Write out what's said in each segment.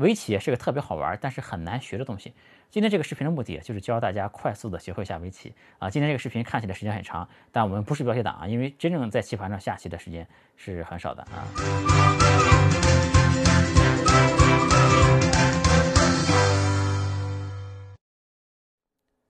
围棋也是个特别好玩，但是很难学的东西。今天这个视频的目的就是教大家快速的学会下围棋啊。今天这个视频看起来时间很长，但我们不是标题党啊，因为真正在棋盘上下棋的时间是很少的啊。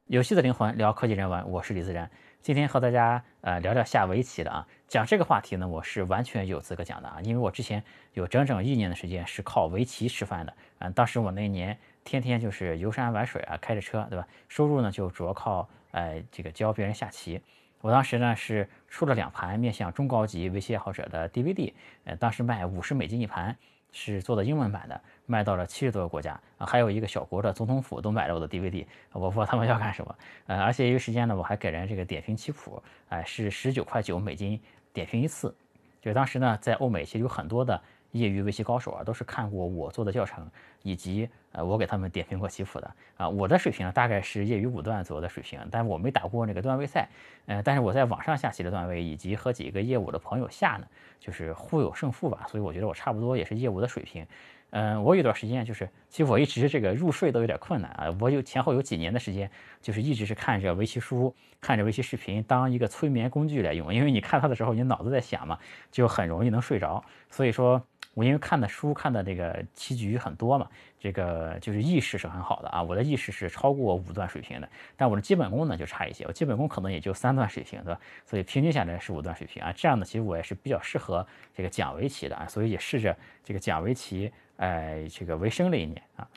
游戏的灵魂聊科技人文，我是李自然。今天和大家呃聊聊下围棋的啊，讲这个话题呢，我是完全有资格讲的啊，因为我之前有整整一年的时间是靠围棋吃饭的，嗯，当时我那一年天天就是游山玩水啊，开着车，对吧？收入呢就主要靠呃这个教别人下棋。我当时呢是出了两盘面向中高级围棋爱好者的 DVD，呃，当时卖五十美金一盘。是做的英文版的，卖到了七十多个国家啊，还有一个小国的总统府都买了我的 DVD，我不知道他们要干什么。呃，而且一个时间呢，我还给人这个点评棋谱，哎，是十九块九美金点评一次。就当时呢，在欧美其实有很多的。业余围棋高手啊，都是看过我做的教程，以及呃我给他们点评过棋谱的啊。我的水平大概是业余五段左右的水平，但我没打过那个段位赛，呃，但是我在网上下棋的段位，以及和几个业务的朋友下呢，就是互有胜负吧。所以我觉得我差不多也是业务的水平。嗯，我有段时间就是，其实我一直这个入睡都有点困难啊。我有前后有几年的时间，就是一直是看着围棋书、看着围棋视频当一个催眠工具来用，因为你看它的时候，你脑子在想嘛，就很容易能睡着。所以说。我因为看的书看的这个棋局很多嘛，这个就是意识是很好的啊。我的意识是超过五段水平的，但我的基本功呢就差一些，我基本功可能也就三段水平，对吧？所以平均下来是五段水平啊。这样呢，其实我也是比较适合这个讲围棋的啊，所以也试着这个讲围棋，哎，这个为生了一年啊。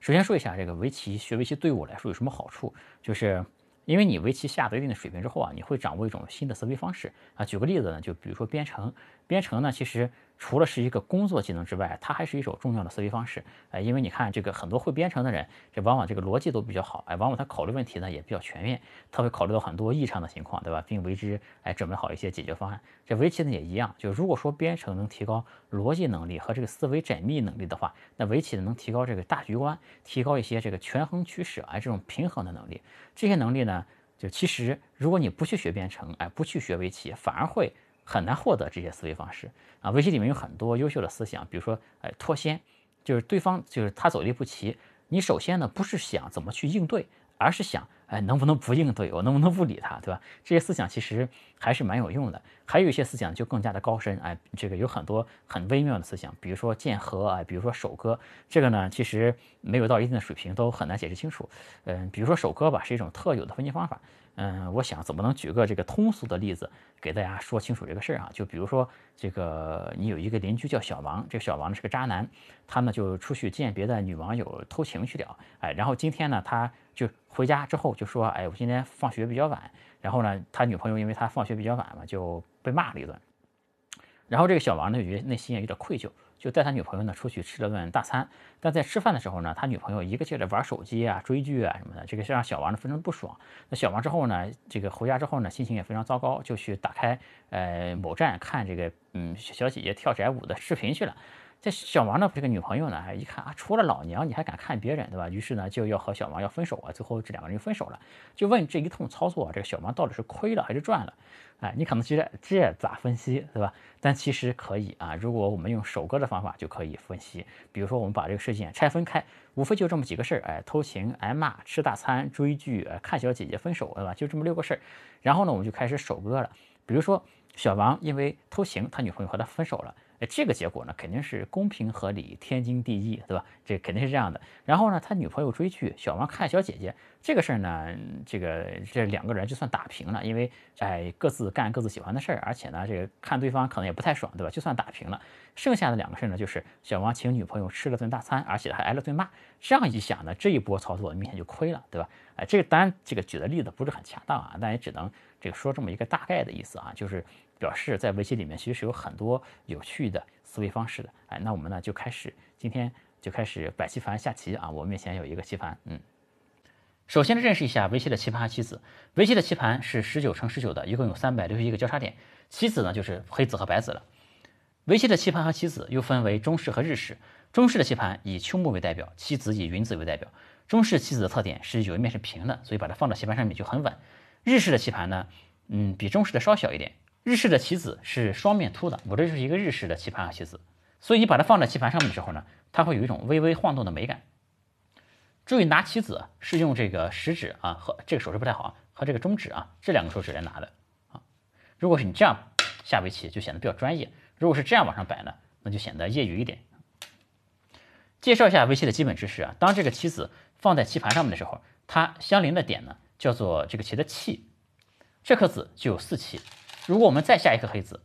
首先说一下这个围棋，学围棋对我来说有什么好处，就是因为你围棋下到一定的水平之后啊，你会掌握一种新的思维方式啊。举个例子呢，就比如说编程，编程呢其实。除了是一个工作技能之外，它还是一种重要的思维方式。哎，因为你看这个很多会编程的人，这往往这个逻辑都比较好。哎，往往他考虑问题呢也比较全面，他会考虑到很多异常的情况，对吧？并为之哎准备好一些解决方案。这围棋呢也一样，就如果说编程能提高逻辑能力和这个思维缜密能力的话，那围棋呢能提高这个大局观，提高一些这个权衡取舍哎这种平衡的能力。这些能力呢，就其实如果你不去学编程，哎，不去学围棋，反而会。很难获得这些思维方式啊！围棋里面有很多优秀的思想，比如说，哎，脱先，就是对方就是他走了一步棋，你首先呢不是想怎么去应对，而是想，哎，能不能不应对，我能不能不理他，对吧？这些思想其实还是蛮有用的。还有一些思想就更加的高深，哎，这个有很多很微妙的思想，比如说剑和，哎，比如说手割，这个呢其实没有到一定的水平都很难解释清楚。嗯，比如说手割吧，是一种特有的分析方法。嗯，我想怎么能举个这个通俗的例子给大家说清楚这个事儿啊？就比如说这个，你有一个邻居叫小王，这个小王呢是个渣男，他呢就出去见别的女网友偷情去了，哎，然后今天呢他就回家之后就说，哎，我今天放学比较晚，然后呢他女朋友因为他放学比较晚嘛，就被骂了一顿，然后这个小王呢就觉得内心也有点愧疚。就带他女朋友呢出去吃了顿大餐，但在吃饭的时候呢，他女朋友一个劲儿的玩手机啊、追剧啊什么的，这个是让小王呢非常不爽。那小王之后呢，这个回家之后呢，心情也非常糟糕，就去打开呃某站看这个嗯小姐姐跳宅舞的视频去了。这小王呢，这个女朋友呢，一看啊，除了老娘你还敢看别人，对吧？于是呢，就要和小王要分手啊。最后这两个人就分手了，就问这一通操作，这个小王到底是亏了还是赚了？哎，你可能觉得这咋分析，对吧？但其实可以啊，如果我们用首歌的方法就可以分析。比如说，我们把这个事件拆分开，无非就这么几个事儿，哎，偷情、挨骂、吃大餐、追剧、看小姐姐、分手，对吧？就这么六个事儿。然后呢，我们就开始首歌了。比如说，小王因为偷情，他女朋友和他分手了。这个结果呢，肯定是公平合理、天经地义，对吧？这肯定是这样的。然后呢，他女朋友追剧，小王看小姐姐，这个事儿呢，这个这两个人就算打平了，因为哎各自干各自喜欢的事儿，而且呢，这个看对方可能也不太爽，对吧？就算打平了，剩下的两个事儿呢，就是小王请女朋友吃了顿大餐，而且还挨了顿骂。这样一想呢，这一波操作明显就亏了，对吧？哎，这个当然这个举的例子不是很恰当啊，但也只能这个说这么一个大概的意思啊，就是。表示在围棋里面其实是有很多有趣的思维方式的，哎，那我们呢就开始今天就开始摆棋盘下棋啊。我面前有一个棋盘，嗯，首先认识一下围棋的棋盘和棋子。围棋的棋盘是十九乘十九的，一共有三百六十一个交叉点。棋子呢就是黑子和白子了。围棋的棋盘和棋子又分为中式和日式。中式的棋盘以秋木为代表，棋子以云子为代表。中式棋子的特点是有一面是平的，所以把它放到棋盘上面就很稳。日式的棋盘呢，嗯，比中式的稍小一点。日式的棋子是双面凸的，我这就是一个日式的棋盘和棋子，所以你把它放在棋盘上面的时候呢，它会有一种微微晃动的美感。注意拿棋子是用这个食指啊和这个手势不太好啊，和这个中指啊这两个手指来拿的啊。如果是你这样下围棋，就显得比较专业；如果是这样往上摆呢，那就显得业余一点。介绍一下围棋的基本知识啊，当这个棋子放在棋盘上面的时候，它相邻的点呢叫做这个棋的气，这颗子就有四气。如果我们再下一颗黑子，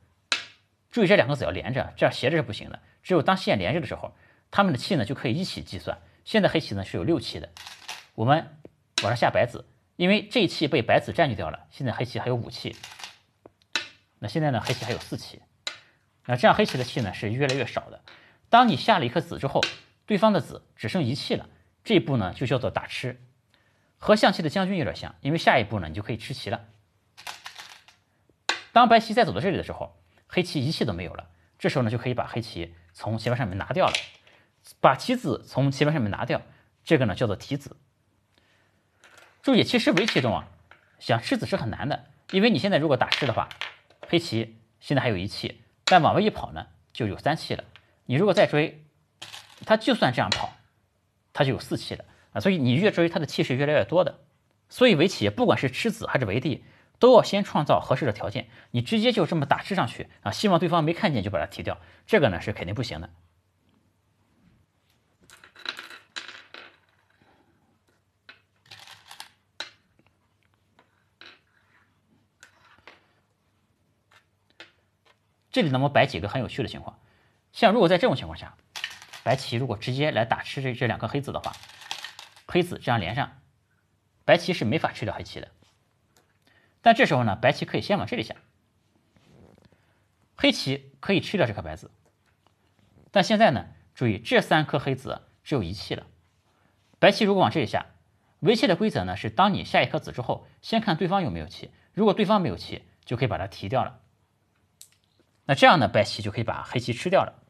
注意这两个子要连着，这样斜着是不行的。只有当线连着的时候，它们的气呢就可以一起计算。现在黑棋呢是有六气的，我们往上下白子，因为这一气被白子占据掉了，现在黑棋还有五气。那现在呢黑棋还有四气，那这样黑棋的气呢是越来越少的。当你下了一颗子之后，对方的子只剩一气了，这一步呢就叫做打吃，和象棋的将军有点像，因为下一步呢你就可以吃棋了。当白棋再走到这里的时候。黑棋一气都没有了，这时候呢就可以把黑棋从棋盘上面拿掉了，把棋子从棋盘上面拿掉，这个呢叫做提子。注意，其实围棋中啊，想吃子是很难的，因为你现在如果打吃的话，黑棋现在还有一气，但往外一跑呢就有三气了。你如果再追，他就算这样跑，他就有四气了啊，所以你越追他的气是越来越多的。所以围棋不管是吃子还是围地。都要先创造合适的条件，你直接就这么打吃上去啊？希望对方没看见就把它提掉，这个呢是肯定不行的。这里呢，我摆几个很有趣的情况，像如果在这种情况下，白棋如果直接来打吃这这两颗黑子的话，黑子这样连上，白棋是没法吃掉黑棋的。但这时候呢，白棋可以先往这里下，黑棋可以吃掉这颗白子。但现在呢，注意这三颗黑子只有一气了。白棋如果往这里下，围棋的规则呢是，当你下一颗子之后，先看对方有没有气，如果对方没有气，就可以把它提掉了。那这样呢，白棋就可以把黑棋吃掉了。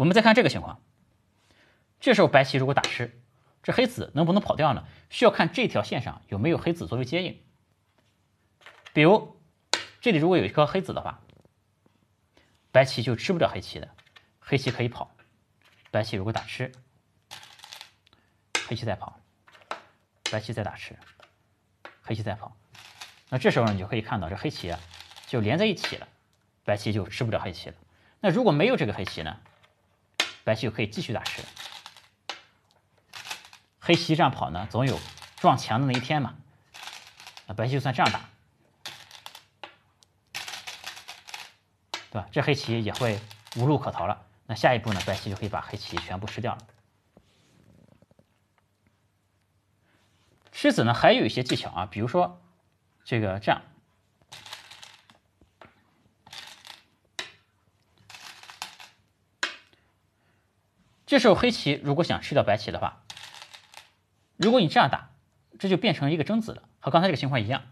我们再看这个情况，这时候白棋如果打吃，这黑子能不能跑掉呢？需要看这条线上有没有黑子作为接应。比如这里如果有一颗黑子的话，白棋就吃不掉黑棋的，黑棋可以跑。白棋如果打吃，黑棋再跑，白棋再打吃，黑棋再跑，那这时候你就可以看到这黑棋啊就连在一起了，白棋就吃不了黑棋了。那如果没有这个黑棋呢？白棋就可以继续打吃，黑棋这样跑呢，总有撞墙的那一天嘛。那白棋就算这样打，对吧？这黑棋也会无路可逃了。那下一步呢，白棋就可以把黑棋全部吃掉了。吃子呢，还有一些技巧啊，比如说这个这样。这时候黑棋如果想吃掉白棋的话，如果你这样打，这就变成一个争子了，和刚才这个情况一样。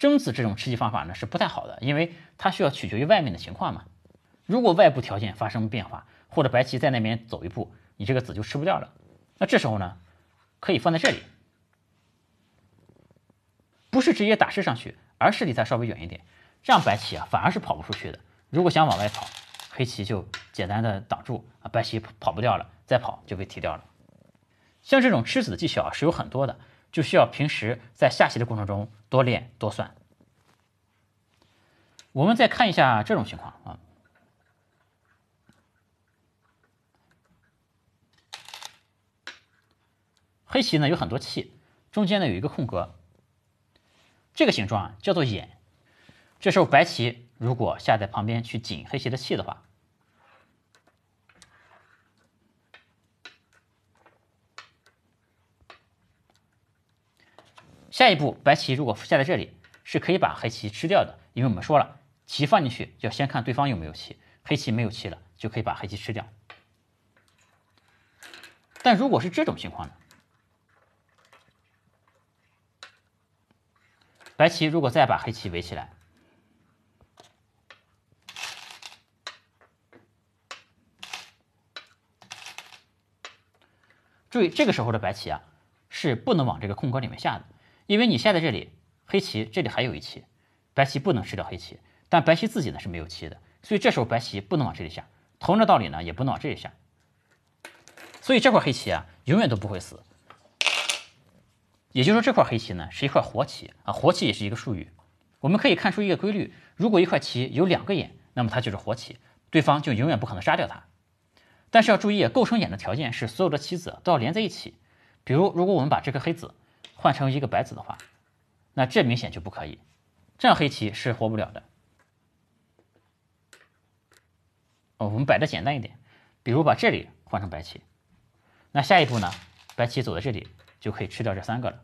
争子这种吃棋方法呢是不太好的，因为它需要取决于外面的情况嘛。如果外部条件发生变化，或者白棋在那边走一步，你这个子就吃不掉了。那这时候呢，可以放在这里，不是直接打吃上去，而是离它稍微远一点，这样白棋啊反而是跑不出去的。如果想往外跑，黑棋就简单的挡住啊，白棋跑不掉了，再跑就被提掉了。像这种吃子的技巧啊是有很多的，就需要平时在下棋的过程中多练多算。我们再看一下这种情况啊，黑棋呢有很多气，中间呢有一个空格，这个形状啊叫做眼。这时候白棋。如果下在旁边去紧黑棋的气的话，下一步白棋如果下在这里，是可以把黑棋吃掉的，因为我们说了，棋放进去要先看对方有没有气，黑棋没有气了，就可以把黑棋吃掉。但如果是这种情况呢？白棋如果再把黑棋围起来。注意，这个时候的白棋啊，是不能往这个空格里面下的，因为你下在这里，黑棋这里还有一棋，白棋不能吃掉黑棋，但白棋自己呢是没有棋的，所以这时候白棋不能往这里下。同样的道理呢，也不能往这里下。所以这块黑棋啊，永远都不会死。也就是说，这块黑棋呢是一块活棋啊，活棋也是一个术语。我们可以看出一个规律：如果一块棋有两个眼，那么它就是活棋，对方就永远不可能杀掉它。但是要注意，构成眼的条件是所有的棋子都要连在一起。比如，如果我们把这颗黑子换成一个白子的话，那这明显就不可以，这样黑棋是活不了的。哦，我们摆的简单一点，比如把这里换成白棋，那下一步呢，白棋走在这里就可以吃掉这三个了。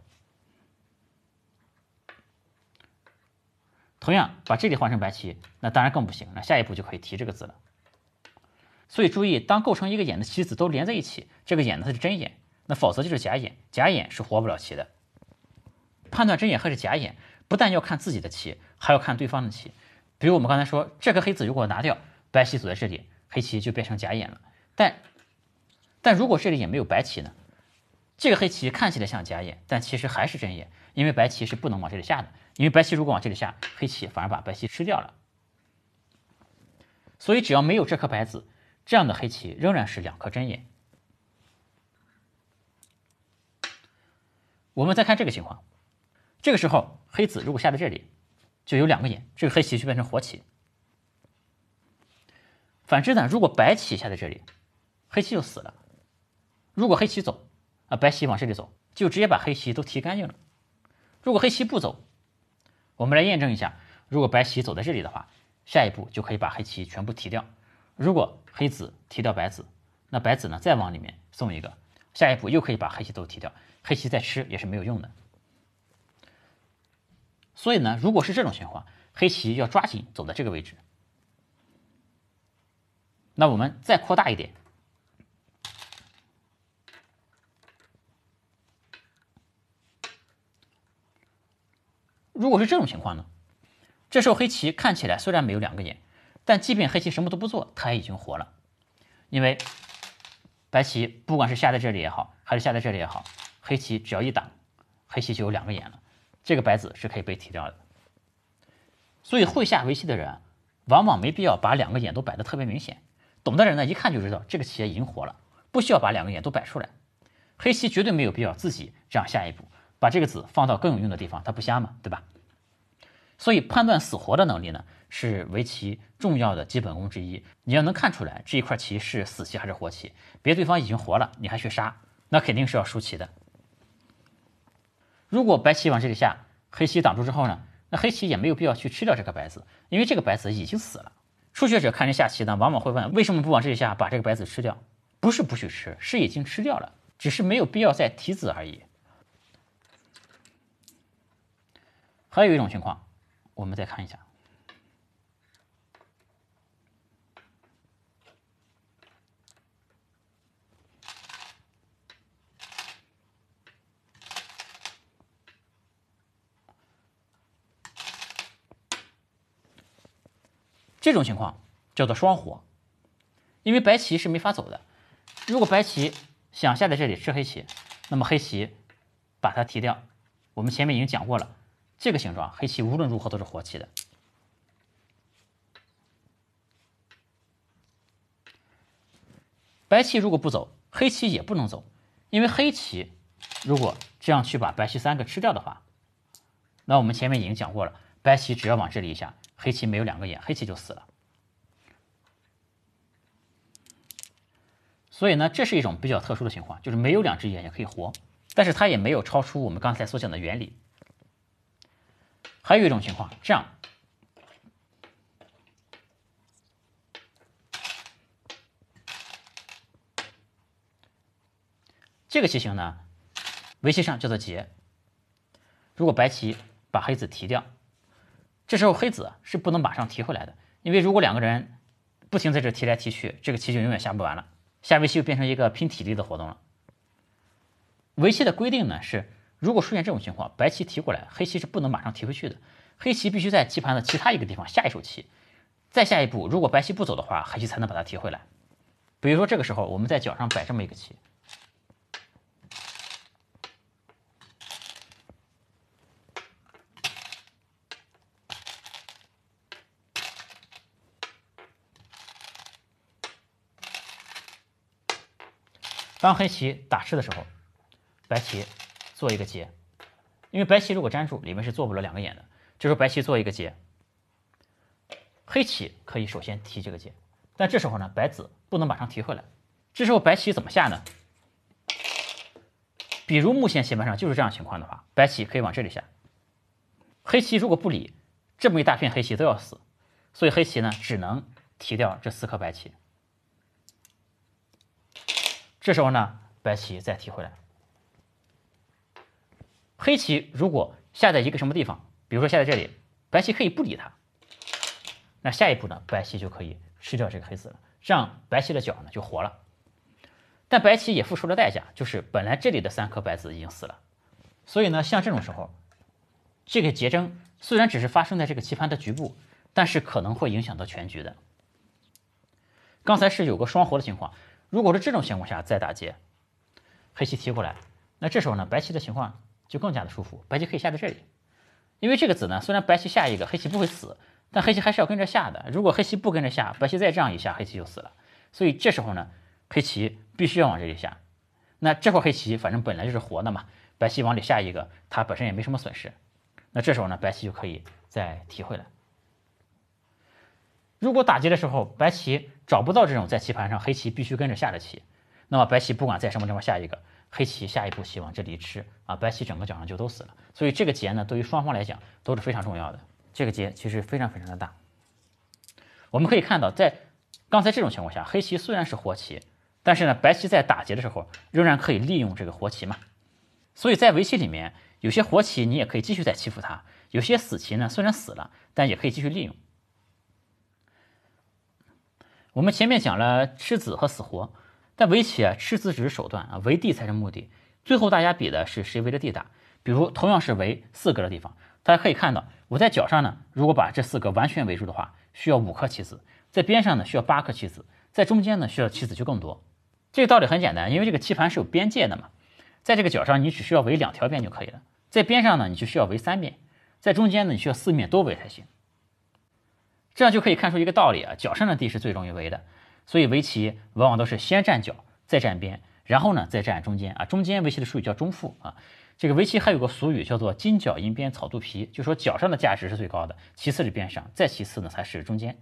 同样，把这里换成白棋，那当然更不行，那下一步就可以提这个子了。所以注意，当构成一个眼的棋子都连在一起，这个眼呢它是真眼，那否则就是假眼，假眼是活不了棋的。判断真眼还是假眼，不但要看自己的棋，还要看对方的棋。比如我们刚才说，这颗黑子如果拿掉。白棋走在这里，黑棋就变成假眼了。但，但如果这里也没有白棋呢？这个黑棋看起来像假眼，但其实还是真眼，因为白棋是不能往这里下的。因为白棋如果往这里下，黑棋反而把白棋吃掉了。所以只要没有这颗白子，这样的黑棋仍然是两颗真眼。我们再看这个情况，这个时候黑子如果下在这里，就有两个眼，这个黑棋就变成活棋。反之呢，如果白棋下在这里，黑棋就死了。如果黑棋走，啊，白棋往这里走，就直接把黑棋都提干净了。如果黑棋不走，我们来验证一下，如果白棋走在这里的话，下一步就可以把黑棋全部提掉。如果黑子提掉白子，那白子呢再往里面送一个，下一步又可以把黑棋都提掉，黑棋再吃也是没有用的。所以呢，如果是这种情况，黑棋要抓紧走到这个位置。那我们再扩大一点，如果是这种情况呢？这时候黑棋看起来虽然没有两个眼，但即便黑棋什么都不做，它也已经活了，因为白棋不管是下在这里也好，还是下在这里也好，黑棋只要一挡，黑棋就有两个眼了，这个白子是可以被提掉的。所以会下围棋的人，往往没必要把两个眼都摆的特别明显。懂的人呢，一看就知道这个棋已经活了，不需要把两个眼都摆出来。黑棋绝对没有必要自己这样下一步，把这个子放到更有用的地方，它不瞎嘛，对吧？所以判断死活的能力呢，是围棋重要的基本功之一。你要能看出来这一块棋是死棋还是活棋，别对方已经活了，你还去杀，那肯定是要输棋的。如果白棋往这里下，黑棋挡住之后呢，那黑棋也没有必要去吃掉这个白子，因为这个白子已经死了。初学者看人下棋呢，往往会问：为什么不往这里下，把这个白子吃掉？不是不许吃，是已经吃掉了，只是没有必要再提子而已。还有一种情况，我们再看一下，这种情况叫做双活，因为白棋是没法走的。如果白棋想下在这里吃黑棋，那么黑棋把它提掉。我们前面已经讲过了，这个形状黑棋无论如何都是活棋的。白棋如果不走，黑棋也不能走，因为黑棋如果这样去把白棋三个吃掉的话，那我们前面已经讲过了，白棋只要往这里一下。黑棋没有两个眼，黑棋就死了。所以呢，这是一种比较特殊的情况，就是没有两只眼也可以活，但是它也没有超出我们刚才所讲的原理。还有一种情况，这样，这个棋形呢，围棋上叫做劫。如果白棋把黑子提掉。这时候黑子是不能马上提回来的，因为如果两个人不停在这提来提去，这个棋就永远下不完了，下围棋就变成一个拼体力的活动了。围棋的规定呢是，如果出现这种情况，白棋提过来，黑棋是不能马上提回去的，黑棋必须在棋盘的其他一个地方下一手棋，再下一步，如果白棋不走的话，黑棋才能把它提回来。比如说这个时候，我们在角上摆这么一个棋。当黑棋打吃的时候，白棋做一个劫，因为白棋如果粘住，里面是做不了两个眼的。这时候白棋做一个劫，黑棋可以首先提这个劫，但这时候呢，白子不能马上提回来。这时候白棋怎么下呢？比如目前棋盘上就是这样情况的话，白棋可以往这里下。黑棋如果不理，这么一大片黑棋都要死，所以黑棋呢只能提掉这四颗白棋。这时候呢，白棋再提回来。黑棋如果下在一个什么地方，比如说下在这里，白棋可以不理它。那下一步呢，白棋就可以吃掉这个黑子了，这样白棋的角呢就活了。但白棋也付出了代价，就是本来这里的三颗白子已经死了。所以呢，像这种时候，这个劫争虽然只是发生在这个棋盘的局部，但是可能会影响到全局的。刚才是有个双活的情况，如果是这种情况下再打劫，黑棋提过来，那这时候呢，白棋的情况就更加的舒服，白棋可以下在这里。因为这个子呢，虽然白棋下一个黑棋不会死，但黑棋还是要跟着下的。如果黑棋不跟着下，白棋再这样一下，黑棋就死了。所以这时候呢，黑棋必须要往这里下。那这块黑棋反正本来就是活的嘛，白棋往里下一个，它本身也没什么损失。那这时候呢，白棋就可以再提回来。如果打劫的时候，白棋找不到这种在棋盘上黑棋必须跟着下的棋，那么白棋不管在什么地方下一个，黑棋下一步棋往这里吃啊，白棋整个角上就都死了。所以这个劫呢，对于双方来讲都是非常重要的。这个劫其实非常非常的大。我们可以看到，在刚才这种情况下，黑棋虽然是活棋，但是呢，白棋在打劫的时候仍然可以利用这个活棋嘛。所以在围棋里面。有些活棋你也可以继续再欺负它，有些死棋呢虽然死了，但也可以继续利用。我们前面讲了吃子和死活，但围棋啊吃子只是手段啊，围地才是目的。最后大家比的是谁围的地大。比如同样是围四格的地方，大家可以看到我在角上呢，如果把这四格完全围住的话，需要五颗棋子；在边上呢需要八颗棋子；在中间呢需要棋子就更多。这个道理很简单，因为这个棋盘是有边界的嘛。在这个角上，你只需要围两条边就可以了。在边上呢，你就需要围三面；在中间呢，你需要四面都围才行。这样就可以看出一个道理啊，角上的地是最容易围的。所以围棋往往都是先占角，再占边，然后呢再占中间啊。中间围棋的术语叫中腹啊。这个围棋还有个俗语叫做“金角银边草肚皮”，就说角上的价值是最高的，其次是边上，再其次呢才是中间。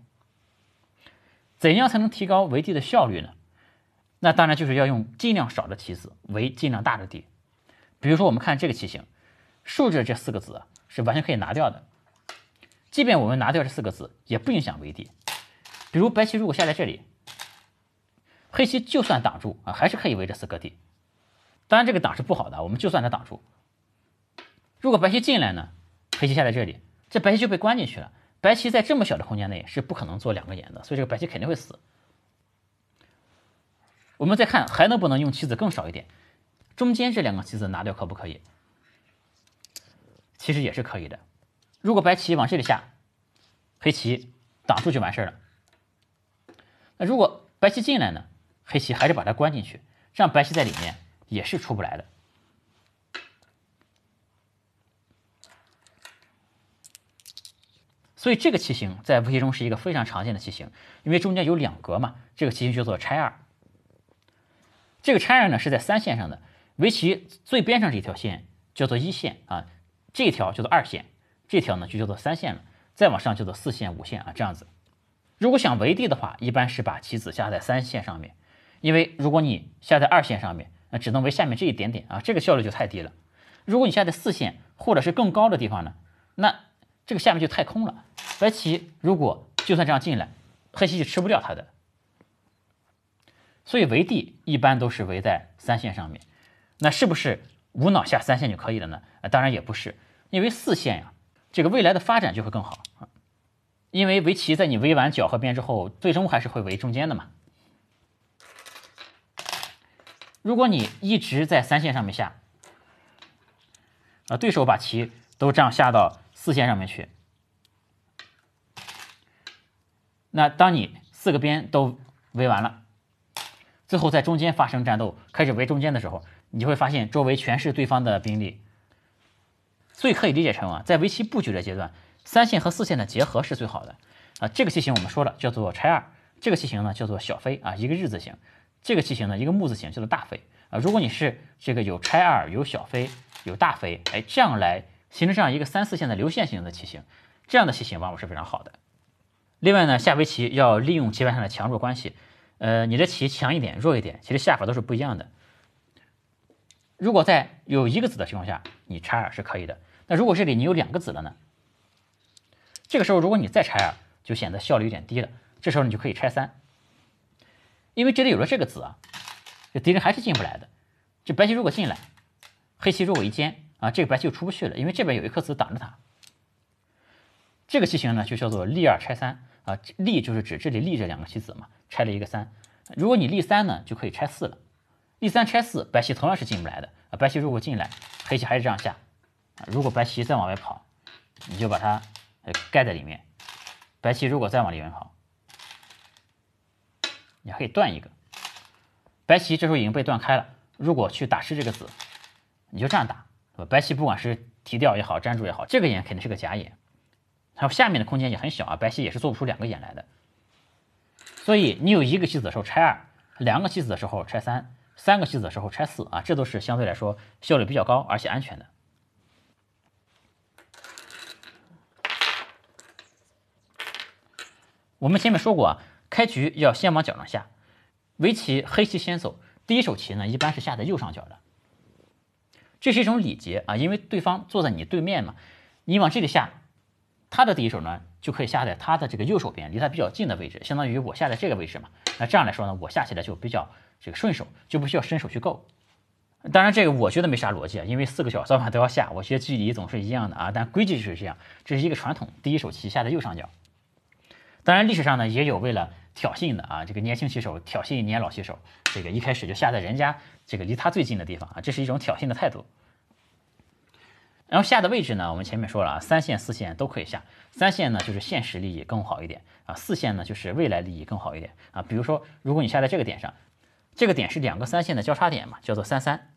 怎样才能提高围地的效率呢？那当然就是要用尽量少的棋子围尽量大的地，比如说我们看这个棋形，竖着这四个子是完全可以拿掉的，即便我们拿掉这四个子，也不影响围地。比如白棋如果下在这里，黑棋就算挡住啊，还是可以围这四个地。当然这个挡是不好的，我们就算它挡住。如果白棋进来呢，黑棋下在这里，这白棋就被关进去了。白棋在这么小的空间内是不可能做两个眼的，所以这个白棋肯定会死。我们再看还能不能用棋子更少一点？中间这两个棋子拿掉可不可以？其实也是可以的。如果白棋往这里下，黑棋挡住就完事儿了。那如果白棋进来呢？黑棋还是把它关进去，这样白棋在里面也是出不来的。所以这个棋形在围棋中是一个非常常见的棋形，因为中间有两格嘛，这个棋形叫做拆二。这个拆二呢是在三线上的，围棋最边上这条线叫做一线啊，这条叫做二线，这条呢就叫做三线了，再往上叫做四线、五线啊这样子。如果想围地的话，一般是把棋子下在三线上面，因为如果你下在二线上面，那只能围下面这一点点啊，这个效率就太低了。如果你下在四线或者是更高的地方呢，那这个下面就太空了。白棋如果就算这样进来，黑棋就吃不掉它的。所以围地一般都是围在三线上面，那是不是无脑下三线就可以了呢？啊，当然也不是，因为四线呀，这个未来的发展就会更好啊。因为围棋在你围完角和边之后，最终还是会围中间的嘛。如果你一直在三线上面下，啊，对手把棋都这样下到四线上面去，那当你四个边都围完了。最后在中间发生战斗，开始围中间的时候，你就会发现周围全是对方的兵力，所以可以理解成啊，在围棋布局的阶段，三线和四线的结合是最好的啊。这个棋形我们说了叫做拆二，这个棋形呢叫做小飞啊，一个日字形，这个棋形呢，一个木字形叫做大飞啊。如果你是这个有拆二、有小飞、有大飞，哎，这样来形成这样一个三四线的流线型的棋形，这样的棋形往往是非常好的。另外呢，下围棋要利用棋盘上的强弱关系，呃，你的棋强一点、弱一点，其实下法都是不一样的。如果在有一个子的情况下，你拆二是可以的。那如果这里你有两个子了呢？这个时候如果你再拆二，就显得效率有点低了。这时候你就可以拆三，因为这里有了这个子啊，这敌人还是进不来的。这白棋如果进来，黑棋如果一尖啊，这个白棋就出不去了，因为这边有一颗子挡着它。这个棋形呢就叫做立二拆三啊，立就是指这里立着两个棋子嘛，拆了一个三。如果你立三呢，就可以拆四了。立三拆四，白棋同样是进不来的啊。白棋如果进来，黑棋还是这样下。如果白棋再往外跑，你就把它盖在里面。白棋如果再往里面跑，你还可以断一个，白棋这时候已经被断开了。如果去打吃这个子，你就这样打，白棋不管是提掉也好，粘住也好，这个眼肯定是个假眼，还有下面的空间也很小啊，白棋也是做不出两个眼来的。所以你有一个棋子的时候拆二，两个棋子的时候拆三，三个棋子的时候拆四啊，这都是相对来说效率比较高而且安全的。我们前面说过啊。开局要先往角上下，围棋黑棋先走，第一手棋呢一般是下在右上角的，这是一种礼节啊，因为对方坐在你对面嘛，你往这里下，他的第一手呢就可以下在他的这个右手边，离他比较近的位置，相当于我下在这个位置嘛。那这样来说呢，我下起来就比较这个顺手，就不需要伸手去够。当然这个我觉得没啥逻辑啊，因为四个角早晚都要下，我觉得距离总是一样的啊，但规矩就是这样，这是一个传统，第一手棋下在右上角。当然历史上呢也有为了挑衅的啊，这个年轻棋手挑衅年老棋手，这个一开始就下在人家这个离他最近的地方啊，这是一种挑衅的态度。然后下的位置呢，我们前面说了啊，三线四线都可以下，三线呢就是现实利益更好一点啊，四线呢就是未来利益更好一点啊。比如说，如果你下在这个点上，这个点是两个三线的交叉点嘛，叫做三三，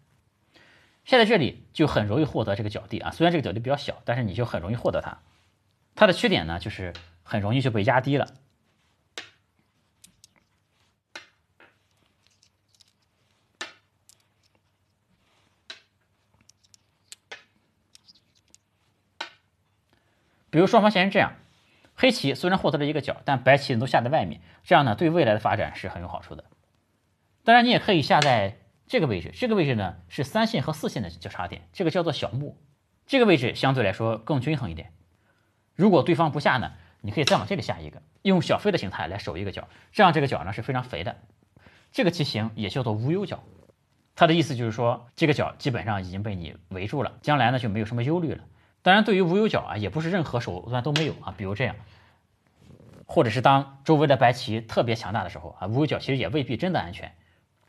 下在这里就很容易获得这个角地啊，虽然这个角地比较小，但是你就很容易获得它。它的缺点呢就是很容易就被压低了。比如双方现在这样，黑棋虽然获得了一个角，但白棋都下在外面，这样呢对未来的发展是很有好处的。当然你也可以下在这个位置，这个位置呢是三线和四线的交叉点，这个叫做小目，这个位置相对来说更均衡一点。如果对方不下呢，你可以再往这里下一个，用小飞的形态来守一个角，这样这个角呢是非常肥的。这个棋形也叫做无忧角，它的意思就是说这个角基本上已经被你围住了，将来呢就没有什么忧虑了。当然，对于无忧角啊，也不是任何手段都没有啊。比如这样，或者是当周围的白棋特别强大的时候啊，无忧角其实也未必真的安全。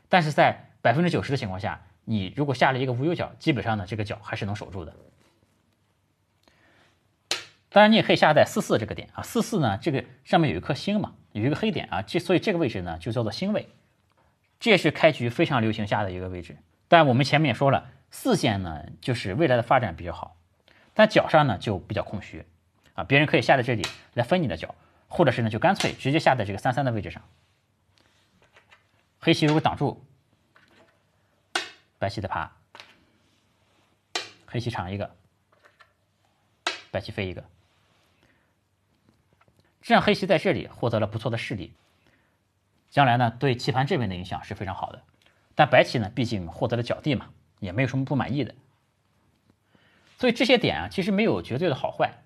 但是在百分之九十的情况下，你如果下了一个无忧角，基本上呢这个角还是能守住的。当然，你也可以下在四四这个点啊，四四呢这个上面有一颗星嘛，有一个黑点啊，这所以这个位置呢就叫做星位，这也是开局非常流行下的一个位置。但我们前面也说了，四线呢就是未来的发展比较好。但角上呢就比较空虚啊，别人可以下在这里来分你的角，或者是呢就干脆直接下在这个三三的位置上。黑棋如果挡住，白棋的爬，黑棋长一个，白棋飞一个，这样黑棋在这里获得了不错的势力，将来呢对棋盘这边的影响是非常好的。但白棋呢毕竟获得了角地嘛，也没有什么不满意的。所以这些点啊，其实没有绝对的好坏，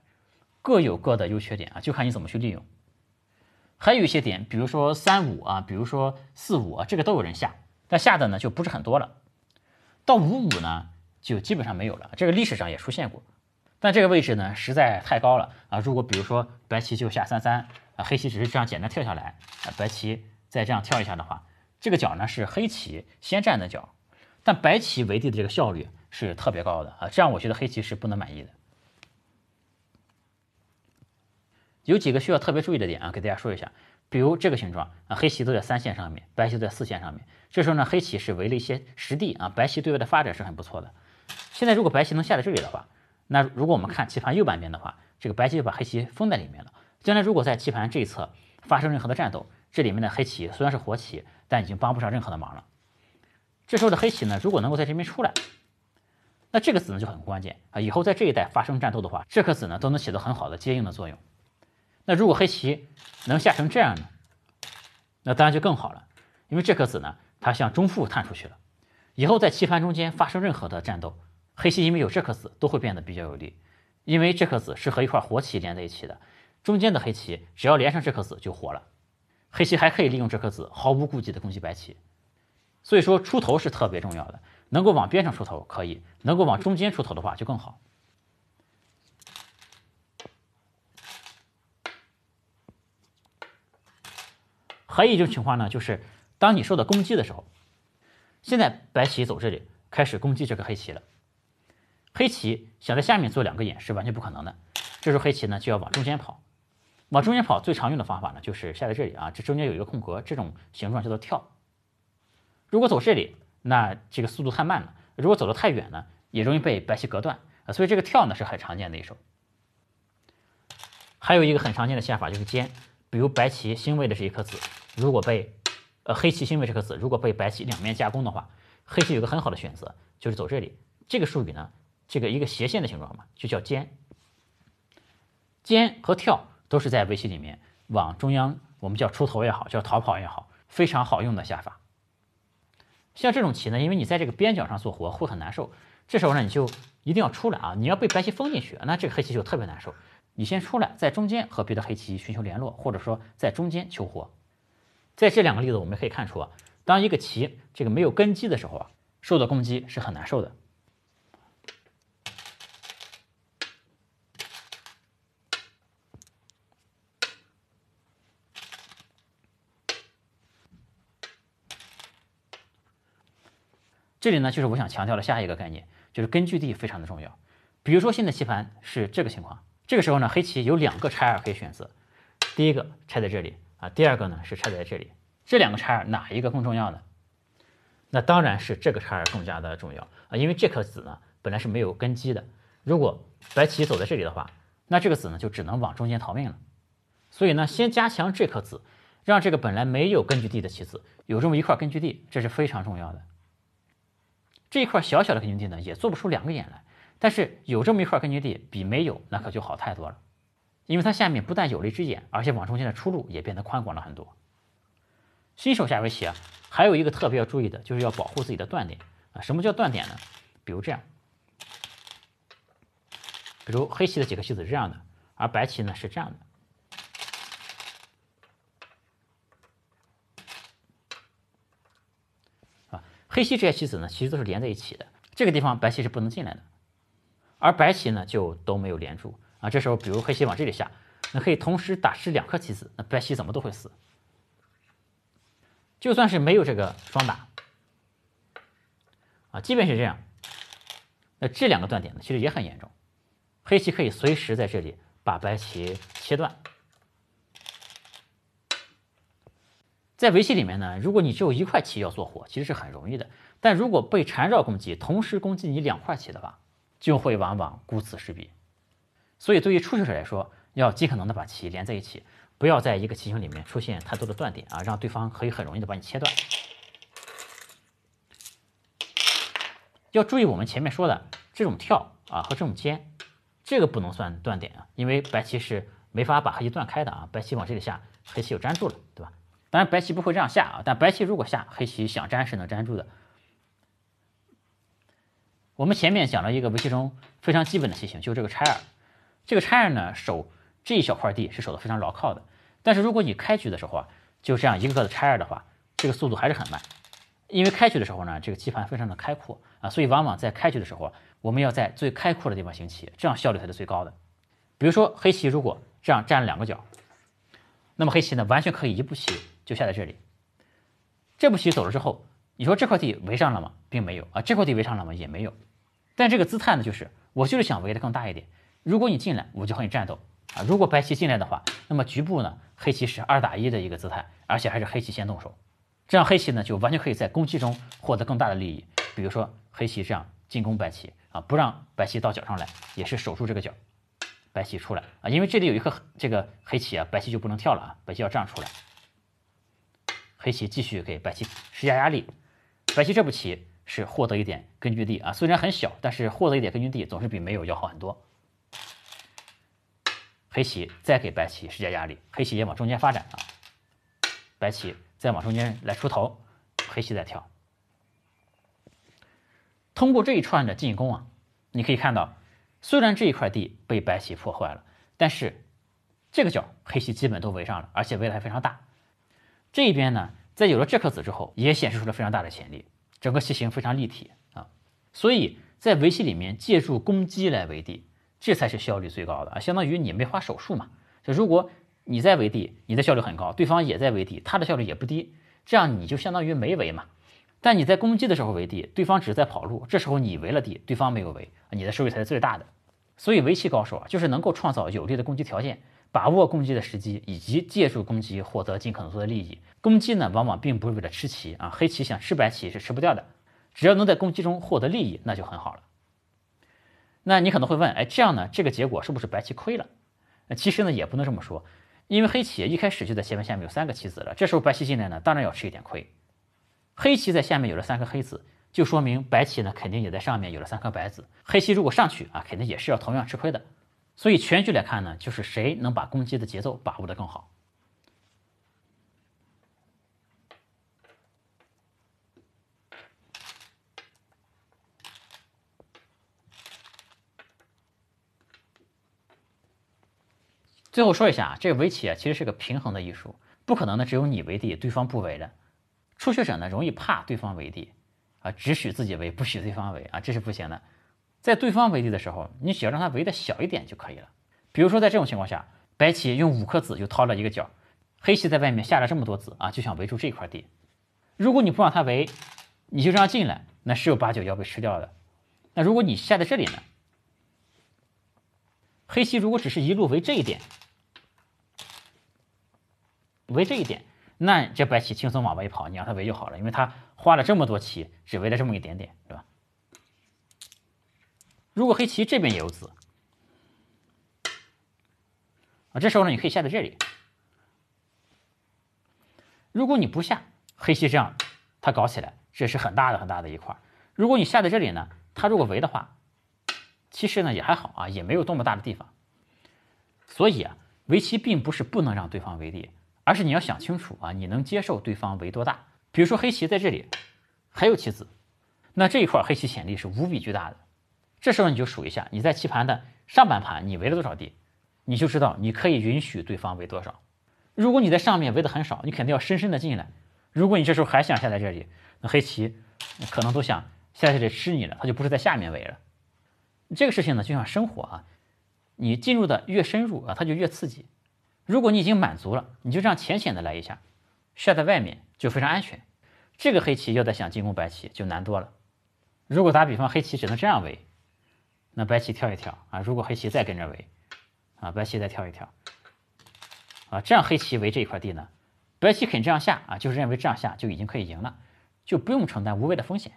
各有各的优缺点啊，就看你怎么去利用。还有一些点，比如说三五啊，比如说四五啊，这个都有人下，但下的呢就不是很多了。到五五呢，就基本上没有了。这个历史上也出现过，但这个位置呢实在太高了啊。如果比如说白棋就下三三啊，黑棋只是这样简单跳下来啊，白棋再这样跳一下的话，这个角呢是黑棋先占的角，但白棋围地的这个效率。是特别高的啊，这样我觉得黑棋是不能满意的。有几个需要特别注意的点啊，给大家说一下。比如这个形状啊，黑棋都在三线上面，白棋在四线上面。这时候呢，黑棋是围了一些实地啊，白棋对外的发展是很不错的。现在如果白棋能下在这里的话，那如果我们看棋盘右半边的话，这个白棋就把黑棋封在里面了。将来如果在棋盘这一侧发生任何的战斗，这里面的黑棋虽然是活棋，但已经帮不上任何的忙了。这时候的黑棋呢，如果能够在这边出来，那这个子呢就很关键啊！以后在这一带发生战斗的话，这颗子呢都能起到很好的接应的作用。那如果黑棋能下成这样呢，那当然就更好了，因为这颗子呢，它向中腹探出去了。以后在棋盘中间发生任何的战斗，黑棋因为有这颗子，都会变得比较有利，因为这颗子是和一块活棋连在一起的，中间的黑棋只要连上这颗子就活了。黑棋还可以利用这颗子毫无顾忌的攻击白棋，所以说出头是特别重要的。能够往边上出头可以，能够往中间出头的话就更好。还有一种情况呢，就是当你受到攻击的时候，现在白棋走这里开始攻击这个黑棋了，黑棋想在下面做两个眼是完全不可能的。这时候黑棋呢就要往中间跑，往中间跑最常用的方法呢就是下在这里啊，这中间有一个空格，这种形状叫做跳。如果走这里。那这个速度太慢了，如果走得太远呢，也容易被白棋隔断啊。所以这个跳呢是很常见的一手。还有一个很常见的下法就是尖，比如白棋星位的这一颗子，如果被呃黑棋星位这颗子如果被白棋两面夹攻的话，黑棋有个很好的选择就是走这里。这个术语呢，这个一个斜线的形状嘛，就叫尖。尖和跳都是在围棋里面往中央，我们叫出头也好，叫逃跑也好，非常好用的下法。像这种棋呢，因为你在这个边角上做活会很难受，这时候呢你就一定要出来啊！你要被白棋封进去，那这个黑棋就特别难受。你先出来，在中间和别的黑棋寻求联络，或者说在中间求活。在这两个例子，我们可以看出啊，当一个棋这个没有根基的时候啊，受到攻击是很难受的。这里呢，就是我想强调的下一个概念，就是根据地非常的重要。比如说现在棋盘是这个情况，这个时候呢，黑棋有两个拆二可以选择，第一个拆在这里啊，第二个呢是拆在这里。这两个拆二哪一个更重要呢？那当然是这个拆二更加的重要啊，因为这颗子呢本来是没有根基的，如果白棋走在这里的话，那这个子呢就只能往中间逃命了。所以呢，先加强这颗子，让这个本来没有根据地的棋子有这么一块根据地，这是非常重要的。这一块小小的根据地呢，也做不出两个眼来，但是有这么一块根据地，比没有那可就好太多了。因为它下面不但有了一只眼，而且往中间的出路也变得宽广了很多。新手下围棋啊，还有一个特别要注意的，就是要保护自己的断点啊。什么叫断点呢？比如这样，比如黑棋的几个棋子是这样的，而白棋呢是这样的。黑棋这些棋子呢，其实都是连在一起的。这个地方白棋是不能进来的，而白棋呢就都没有连住啊。这时候，比如黑棋往这里下，那可以同时打吃两颗棋子，那白棋怎么都会死。就算是没有这个双打啊，即便是这样，那这两个断点呢，其实也很严重。黑棋可以随时在这里把白棋切断。在围棋里面呢，如果你只有一块棋要做活，其实是很容易的。但如果被缠绕攻击，同时攻击你两块棋的话，就会往往顾此失彼。所以对于初学者来说，要尽可能的把棋连在一起，不要在一个棋形里面出现太多的断点啊，让对方可以很容易的把你切断。要注意我们前面说的这种跳啊和这种尖，这个不能算断点啊，因为白棋是没法把黑棋断开的啊。白棋往这里下，黑棋就粘住了，对吧？当然，白棋不会这样下啊，但白棋如果下，黑棋想粘是能粘住的。我们前面讲了一个围棋中非常基本的棋形，就是这个拆二。这个拆二呢，守这一小块地是守的非常牢靠的。但是如果你开局的时候啊，就这样一个个的拆二的话，这个速度还是很慢。因为开局的时候呢，这个棋盘非常的开阔啊，所以往往在开局的时候，我们要在最开阔的地方行棋，这样效率才是最高的。比如说黑棋如果这样占了两个角，那么黑棋呢，完全可以一步棋。就下在这里，这步棋走了之后，你说这块地围上了吗？并没有啊，这块地围上了吗？也没有。但这个姿态呢，就是我就是想围的更大一点。如果你进来，我就和你战斗啊。如果白棋进来的话，那么局部呢，黑棋是二打一的一个姿态，而且还是黑棋先动手，这样黑棋呢就完全可以在攻击中获得更大的利益。比如说黑棋这样进攻白棋啊，不让白棋到角上来，也是守住这个角，白棋出来啊，因为这里有一颗这个黑棋啊，白棋就不能跳了啊，白棋要这样出来。黑棋继续给白棋施加压力，白棋这步棋是获得一点根据地啊，虽然很小，但是获得一点根据地总是比没有要好很多。黑棋再给白棋施加压力，黑棋也往中间发展啊，白棋再往中间来出头，黑棋再跳。通过这一串的进攻啊，你可以看到，虽然这一块地被白棋破坏了，但是这个角黑棋基本都围上了，而且围的还非常大。这一边呢，在有了这颗子之后，也显示出了非常大的潜力，整个棋形非常立体啊。所以在围棋里面，借助攻击来围地。这才是效率最高的啊，相当于你没花手术嘛。就如果你在围地，你的效率很高，对方也在围地，他的效率也不低，这样你就相当于没围嘛。但你在攻击的时候围地，对方只是在跑路，这时候你围了地，对方没有围，你的收益才是最大的。所以围棋高手啊，就是能够创造有利的攻击条件，把握攻击的时机，以及借助攻击获得尽可能多的利益。攻击呢，往往并不是为了吃棋啊，黑棋想吃白棋是吃不掉的，只要能在攻击中获得利益，那就很好了。那你可能会问，哎，这样呢，这个结果是不是白棋亏了？其实呢，也不能这么说，因为黑棋一开始就在斜盘下面有三个棋子了，这时候白棋进来呢，当然要吃一点亏。黑棋在下面有了三颗黑子，就说明白棋呢肯定也在上面有了三颗白子。黑棋如果上去啊，肯定也是要同样吃亏的。所以全局来看呢，就是谁能把攻击的节奏把握的更好。最后说一下啊，这个围棋啊，其实是个平衡的艺术，不可能呢只有你围地，对方不围的。初学者呢容易怕对方围地啊，只许自己围，不许对方围啊，这是不行的。在对方围地的时候，你只要让他围的小一点就可以了。比如说在这种情况下，白棋用五颗子就掏了一个角，黑棋在外面下了这么多子啊，就想围住这块地。如果你不让他围，你就这样进来，那十有八九要被吃掉的。那如果你下在这里呢，黑棋如果只是一路围这一点。围这一点，那这白棋轻松往外一跑，你让他围就好了，因为他花了这么多棋，只围了这么一点点，对吧？如果黑棋这边也有子，啊，这时候呢，你可以下在这里。如果你不下，黑棋这样，它搞起来，这是很大的很大的一块。如果你下在这里呢，它如果围的话，其实呢也还好啊，也没有多么大的地方。所以啊，围棋并不是不能让对方围地。而是你要想清楚啊，你能接受对方围多大？比如说黑棋在这里还有棋子，那这一块黑棋潜力是无比巨大的。这时候你就数一下，你在棋盘的上半盘你围了多少地，你就知道你可以允许对方围多少。如果你在上面围的很少，你肯定要深深的进来。如果你这时候还想下在这里，那黑棋可能都想下在这里吃你了，他就不是在下面围了。这个事情呢，就像生活啊，你进入的越深入啊，它就越刺激。如果你已经满足了，你就这样浅浅的来一下，下在外面就非常安全。这个黑棋要再想进攻白棋就难多了。如果打比方黑棋只能这样围，那白棋跳一跳啊，如果黑棋再跟着围，啊，白棋再跳一跳，啊，这样黑棋围这一块地呢，白棋肯这样下啊，就是认为这样下就已经可以赢了，就不用承担无谓的风险。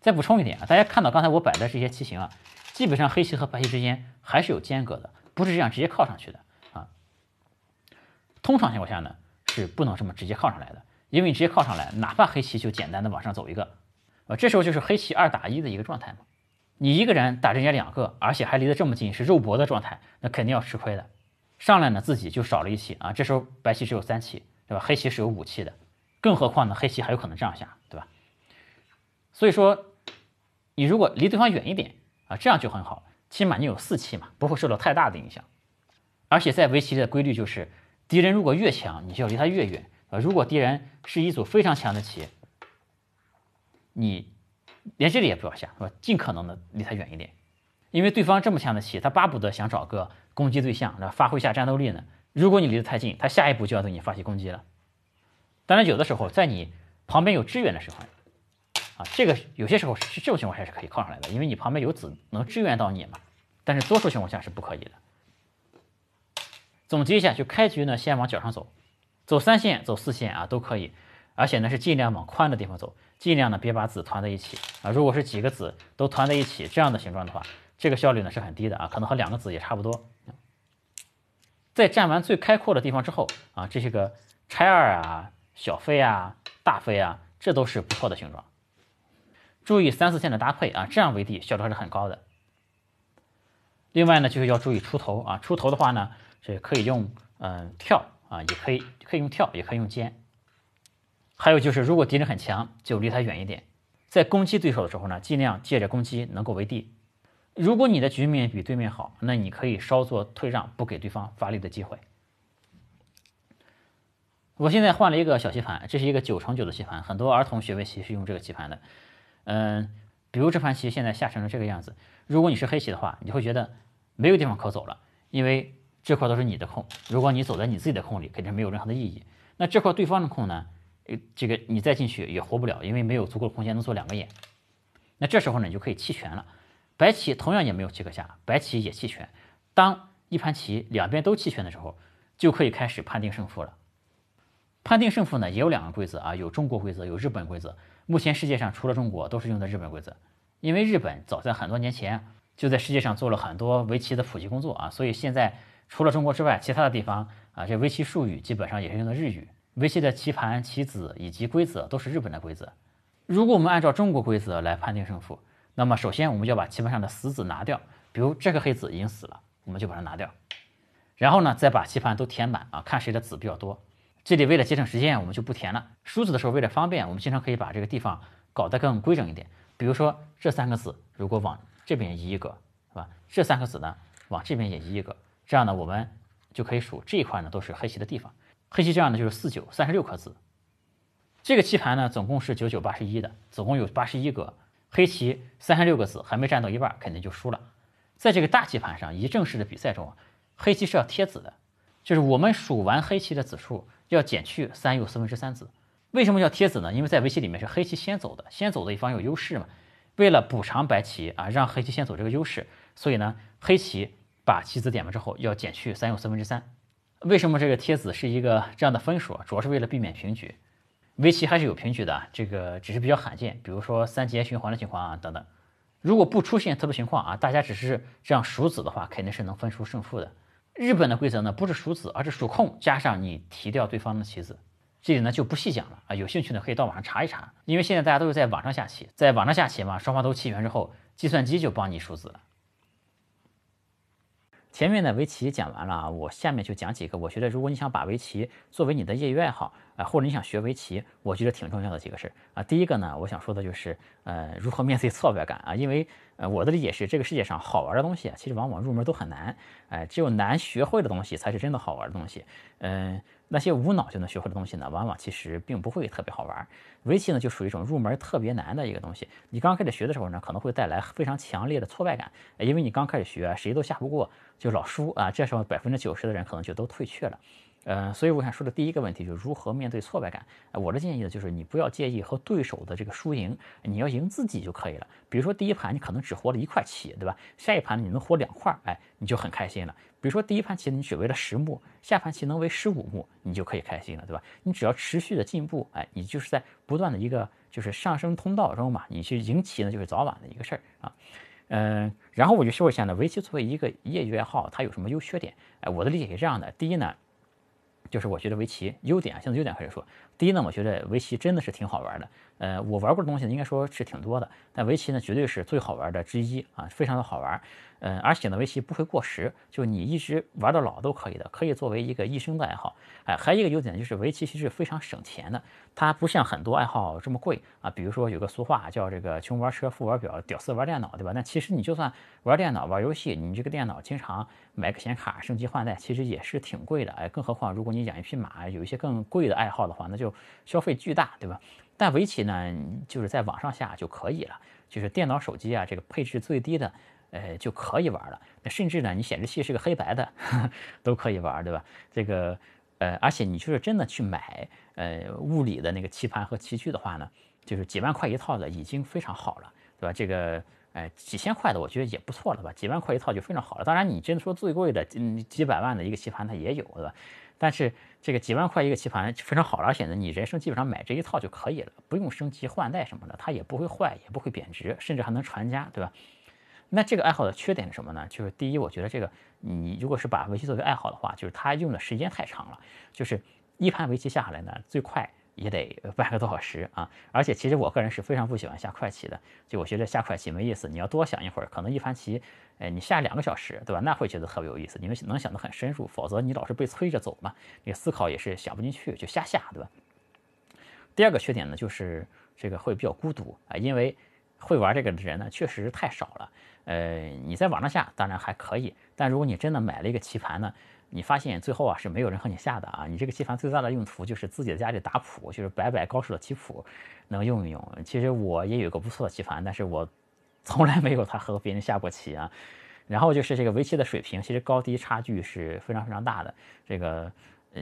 再补充一点啊，大家看到刚才我摆的这些棋形啊，基本上黑棋和白棋之间还是有间隔的。不是这样直接靠上去的啊，通常情况下呢是不能这么直接靠上来的，因为你直接靠上来，哪怕黑棋就简单的往上走一个，啊，这时候就是黑棋二打一的一个状态嘛。你一个人打人家两个，而且还离得这么近，是肉搏的状态，那肯定要吃亏的。上来呢自己就少了一棋啊，这时候白棋只有三棋，对吧？黑棋是有五棋的，更何况呢黑棋还有可能这样下，对吧？所以说，你如果离对方远一点啊，这样就很好。起码你有四气嘛，不会受到太大的影响。而且在围棋的规律就是，敌人如果越强，你就要离他越远。呃，如果敌人是一组非常强的棋，你连这里也不要下，是吧？尽可能的离他远一点，因为对方这么强的棋，他巴不得想找个攻击对象，那发挥下战斗力呢。如果你离得太近，他下一步就要对你发起攻击了。当然，有的时候在你旁边有支援的时候。啊，这个有些时候是这种情况下是可以靠上来的，因为你旁边有子能支援到你嘛。但是多数情况下是不可以的。总结一下，就开局呢，先往角上走，走三线、走四线啊都可以，而且呢是尽量往宽的地方走，尽量呢别把子团在一起啊。如果是几个子都团在一起这样的形状的话，这个效率呢是很低的啊，可能和两个子也差不多。在占完最开阔的地方之后啊，这些个拆二啊、小飞啊、大飞啊，这都是不错的形状。注意三四线的搭配啊，这样围地效率还是很高的。另外呢，就是要注意出头啊，出头的话呢，是可以用嗯跳啊，也可以可以用跳，也可以用尖。还有就是，如果敌人很强，就离他远一点。在攻击对手的时候呢，尽量借着攻击能够围地。如果你的局面比对面好，那你可以稍作退让，不给对方发力的机会。我现在换了一个小棋盘，这是一个九乘九的棋盘，很多儿童学围棋是用这个棋盘的。嗯，比如这盘棋现在下成了这个样子，如果你是黑棋的话，你会觉得没有地方可走了，因为这块都是你的空。如果你走在你自己的空里，肯定没有任何的意义。那这块对方的空呢？呃，这个你再进去也活不了，因为没有足够的空间能做两个眼。那这时候呢，你就可以弃权了。白棋同样也没有棋可下，白棋也弃权。当一盘棋两边都弃权的时候，就可以开始判定胜负了。判定胜负呢，也有两个规则啊，有中国规则，有日本规则。目前世界上除了中国，都是用的日本规则。因为日本早在很多年前就在世界上做了很多围棋的普及工作啊，所以现在除了中国之外，其他的地方啊，这围棋术语基本上也是用的日语。围棋的棋盘、棋子以及规则都是日本的规则。如果我们按照中国规则来判定胜负，那么首先我们要把棋盘上的死子拿掉，比如这个黑子已经死了，我们就把它拿掉。然后呢，再把棋盘都填满啊，看谁的子比较多。这里为了节省时间，我们就不填了。输子的时候为了方便，我们经常可以把这个地方搞得更规整一点。比如说这三个子如果往这边移一个，是吧？这三个子呢往这边也移一个，这样呢我们就可以数这一块呢都是黑棋的地方。黑棋这样呢就是四九三十六颗子。这个棋盘呢总共是九九八十一的，总共有八十一格。黑棋三十六个子还没占到一半，肯定就输了。在这个大棋盘上，一正式的比赛中，黑棋是要贴子的，就是我们数完黑棋的子数。要减去三又四分之三子，为什么要贴子呢？因为在围棋里面是黑棋先走的，先走的一方有优势嘛。为了补偿白棋啊，让黑棋先走这个优势，所以呢，黑棋把棋子点完之后要减去三又四分之三。为什么这个贴子是一个这样的分数？主要是为了避免平局。围棋还是有平局的，这个只是比较罕见，比如说三节循环的情况啊等等。如果不出现特殊情况啊，大家只是这样数子的话，肯定是能分出胜负的。日本的规则呢，不是数子，而是数空加上你提掉对方的棋子，这里呢就不细讲了啊。有兴趣呢可以到网上查一查，因为现在大家都是在网上下棋，在网上下棋嘛，双方都弃权之后，计算机就帮你数子了。前面的围棋讲完了啊，我下面就讲几个，我觉得如果你想把围棋作为你的业余爱好啊，或者你想学围棋，我觉得挺重要的几个事儿啊。第一个呢，我想说的就是呃，如何面对挫败感啊，因为我的理解是这个世界上好玩的东西啊，其实往往入门都很难，哎，只有难学会的东西才是真的好玩的东西，嗯。那些无脑就能学会的东西呢，往往其实并不会特别好玩。围棋呢，就属于一种入门特别难的一个东西。你刚开始学的时候呢，可能会带来非常强烈的挫败感，因为你刚开始学，谁都下不过，就老输啊。这时候百分之九十的人可能就都退却了。呃，所以我想说的第一个问题就是如何面对挫败感。我的建议呢，就是你不要介意和对手的这个输赢，你要赢自己就可以了。比如说第一盘你可能只活了一块棋，对吧？下一盘你能活两块，哎，你就很开心了。比如说第一盘棋你只围了十目，下盘棋能围十五目，你就可以开心了，对吧？你只要持续的进步，哎，你就是在不断的一个就是上升通道中嘛，你去赢棋呢就是早晚的一个事儿啊。嗯，然后我就说一下呢，围棋作为一个业余爱好，它有什么优缺点？哎，我的理解是这样的，第一呢。就是我觉得围棋优点，啊，先从优点开始说。第一呢，我觉得围棋真的是挺好玩的。呃，我玩过的东西，应该说是挺多的，但围棋呢，绝对是最好玩的之一啊，非常的好玩。呃，而且呢，围棋不会过时，就你一直玩到老都可以的，可以作为一个一生的爱好。哎，还有一个优点就是围棋其实非常省钱的，它不像很多爱好这么贵啊。比如说有个俗话叫这个穷玩车，富玩表，屌丝玩电脑，对吧？那其实你就算玩电脑、玩游戏，你这个电脑经常买个显卡升级换代，其实也是挺贵的。哎，更何况如果你养一匹马，有一些更贵的爱好的话，那就消费巨大，对吧？但围棋呢，就是在网上下就可以了，就是电脑、手机啊，这个配置最低的。呃，就可以玩了。那甚至呢，你显示器是个黑白的，都可以玩，对吧？这个，呃，而且你就是真的去买，呃，物理的那个棋盘和棋具的话呢，就是几万块一套的已经非常好了，对吧？这个，哎，几千块的我觉得也不错了吧？几万块一套就非常好了。当然，你真的说最贵的，嗯，几百万的一个棋盘它也有，对吧？但是这个几万块一个棋盘非常好了，而且呢，你人生基本上买这一套就可以了，不用升级换代什么的，它也不会坏，也不会贬值，甚至还能传家，对吧？那这个爱好的缺点是什么呢？就是第一，我觉得这个你如果是把围棋作为爱好的话，就是它用的时间太长了。就是一盘围棋下来呢，最快也得半个多小时啊。而且其实我个人是非常不喜欢下快棋的，就我觉得下快棋没意思。你要多想一会儿，可能一盘棋，哎，你下两个小时，对吧？那会觉得特别有意思，你们能想得很深入。否则你老是被催着走嘛，你思考也是想不进去，就瞎下，对吧？第二个缺点呢，就是这个会比较孤独啊，因为会玩这个的人呢确实太少了。呃，你在网上下当然还可以，但如果你真的买了一个棋盘呢，你发现最后啊是没有人和你下的啊。你这个棋盘最大的用途就是自己在家里打谱，就是摆摆高手的棋谱，能用一用。其实我也有个不错的棋盘，但是我从来没有他和别人下过棋啊。然后就是这个围棋的水平，其实高低差距是非常非常大的。这个，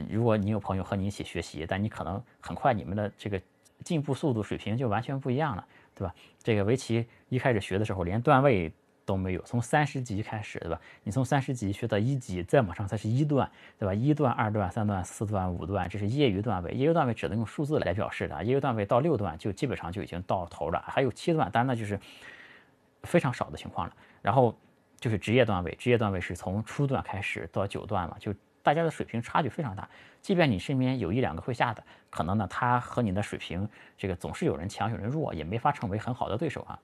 如果你有朋友和你一起学习，但你可能很快你们的这个进步速度水平就完全不一样了，对吧？这个围棋一开始学的时候连段位。都没有，从三十级开始，对吧？你从三十级学到一级，再往上才是一段，对吧？一段、二段、三段、四段、五段，这是业余段位。业余段位只能用数字来表示的，业余段位到六段就基本上就已经到头了，还有七段，当然那就是非常少的情况了。然后就是职业段位，职业段位是从初段开始到九段嘛，就大家的水平差距非常大。即便你身边有一两个会下的，可能呢，他和你的水平这个总是有人强有人弱，也没法成为很好的对手啊。